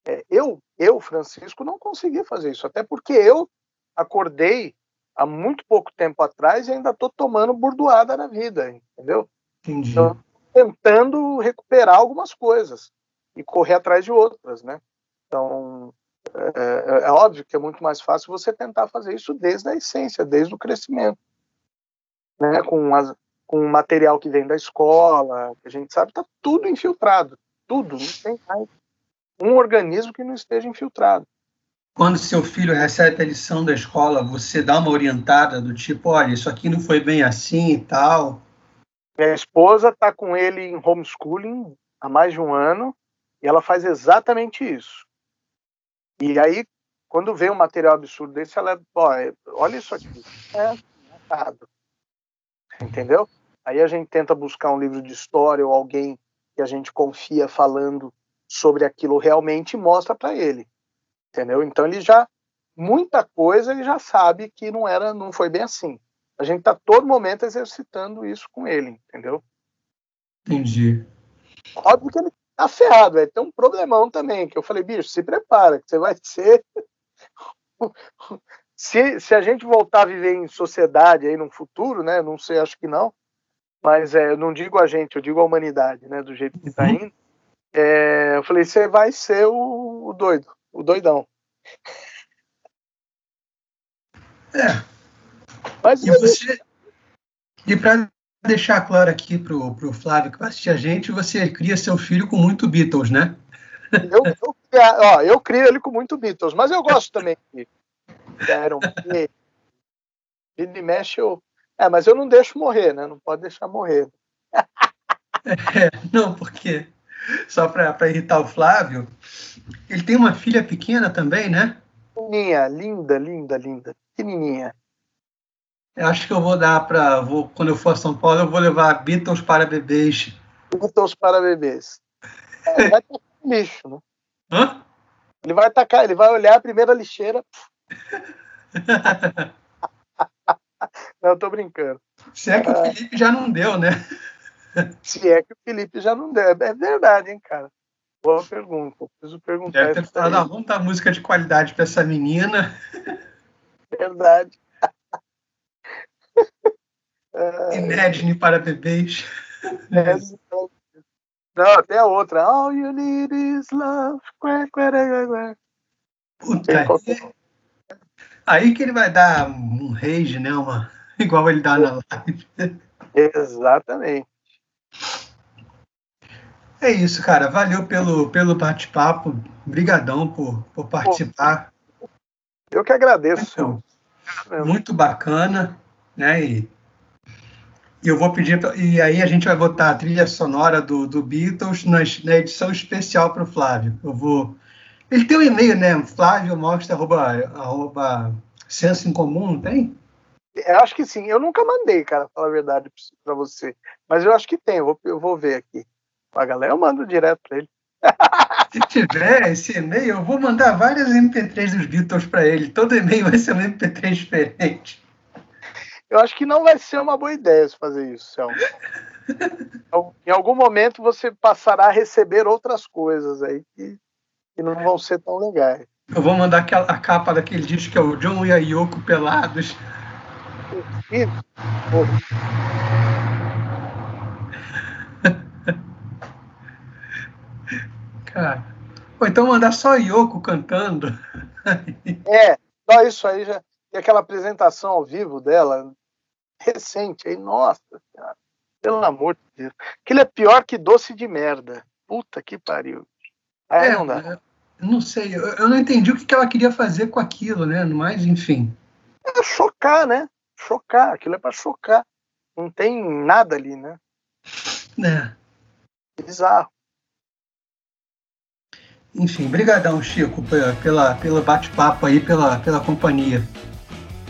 É, eu, eu, Francisco, não consegui fazer isso, até porque eu acordei há muito pouco tempo atrás e ainda estou tomando burdoada na vida, entendeu? Entendi. Então, tentando recuperar algumas coisas e correr atrás de outras, né? Então, é, é, é, óbvio que é muito mais fácil você tentar fazer isso desde a essência, desde o crescimento, né? Com, as, com o material que vem da escola, que a gente sabe, está tudo infiltrado, tudo, não tem mais um organismo que não esteja infiltrado. Quando seu filho recebe a lição da escola, você dá uma orientada do tipo, olha, isso aqui não foi bem assim e tal, minha esposa está com ele em homeschooling há mais de um ano e ela faz exatamente isso. E aí, quando vê um material absurdo desse, ela, é, olha isso aqui, é errado. Entendeu? Aí a gente tenta buscar um livro de história ou alguém que a gente confia falando sobre aquilo realmente e mostra para ele. Entendeu? Então ele já muita coisa ele já sabe que não era, não foi bem assim. A gente tá todo momento exercitando isso com ele, entendeu? Entendi. Óbvio que ele tá ferrado, vai ter um problemão também, que eu falei, bicho, se prepara, que você vai ser. se, se a gente voltar a viver em sociedade aí no futuro, né? Não sei, acho que não. Mas é, eu não digo a gente, eu digo a humanidade, né? Do jeito que tá uhum. indo. É, eu falei, você vai ser o, o doido, o doidão. É. Mas e você. E para deixar claro aqui pro, pro Flávio que vai assistir a gente, você cria seu filho com muito Beatles, né? Eu, eu, ó, eu crio ele com muito Beatles, mas eu gosto também de Iron Ele mexe, eu. É, mas eu não deixo morrer, né? Não pode deixar morrer. É, não, porque só para irritar o Flávio, ele tem uma filha pequena também, né? Pequenininha, linda, linda, linda, pequenininha. Eu acho que eu vou dar para, quando eu for a São Paulo, eu vou levar Beatles para bebês. Beatles para bebês. É, vai tacar lixo, né? Hã? Ele vai tacar, ele vai olhar a primeira lixeira. não, eu tô brincando. Se é que o é. Felipe já não deu, né? Se é que o Felipe já não deu. É verdade, hein, cara. Boa pergunta. Preciso perguntar. Deve ter falado, ah, vamos dar música de qualidade para essa menina. Verdade. Imagine para bebês. É, não, até a outra. All you need is love. Puta, aí, aí que ele vai dar um rage, né? Uma, igual ele dá na live. Exatamente. É isso, cara. Valeu pelo, pelo bate-papo. Obrigadão por, por participar. Eu que agradeço. Então, muito bacana, né? E eu vou pedir, e aí a gente vai botar a trilha sonora do, do Beatles na, na edição especial para o Flávio. Eu vou. Ele tem um e-mail, né? Flávio mostra arroba, arroba senso em comum, não tem? Eu acho que sim. Eu nunca mandei, cara, falar a verdade para você. Mas eu acho que tem. Eu vou, eu vou ver aqui. A galera eu mando direto para ele. Se tiver esse e-mail, eu vou mandar vários MP3 dos Beatles para ele. Todo e-mail vai ser um MP3 diferente. Eu acho que não vai ser uma boa ideia fazer isso, Selma. em algum momento você passará a receber outras coisas aí que, que não vão ser tão legais. Eu vou mandar aquela, a capa daquele disco que é o John e a Yoko pelados. Cara. Ou então mandar só Yoko cantando. é, só isso aí já. E aquela apresentação ao vivo dela, recente aí, nossa senhora. Pelo amor de Deus. Aquilo é pior que doce de merda. Puta que pariu. Aí é, não dá. Não sei, eu, eu não entendi o que, que ela queria fazer com aquilo, né? Mas, enfim. É chocar, né? Chocar. Aquilo é para chocar. Não tem nada ali, né? É. Bizarro. Enfim, brigadão, Chico, pela, pela bate-papo aí, pela, pela companhia.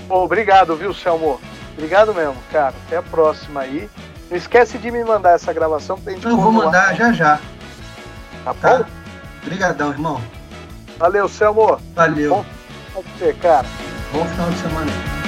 Obrigado, viu, Selmo? Obrigado mesmo, cara. Até a próxima aí. Não esquece de me mandar essa gravação pra gente Não, vou mandar já já. Tá, tá bom? Obrigadão, irmão. Valeu, Selmo. Valeu. Bom você, cara. Bom final de semana.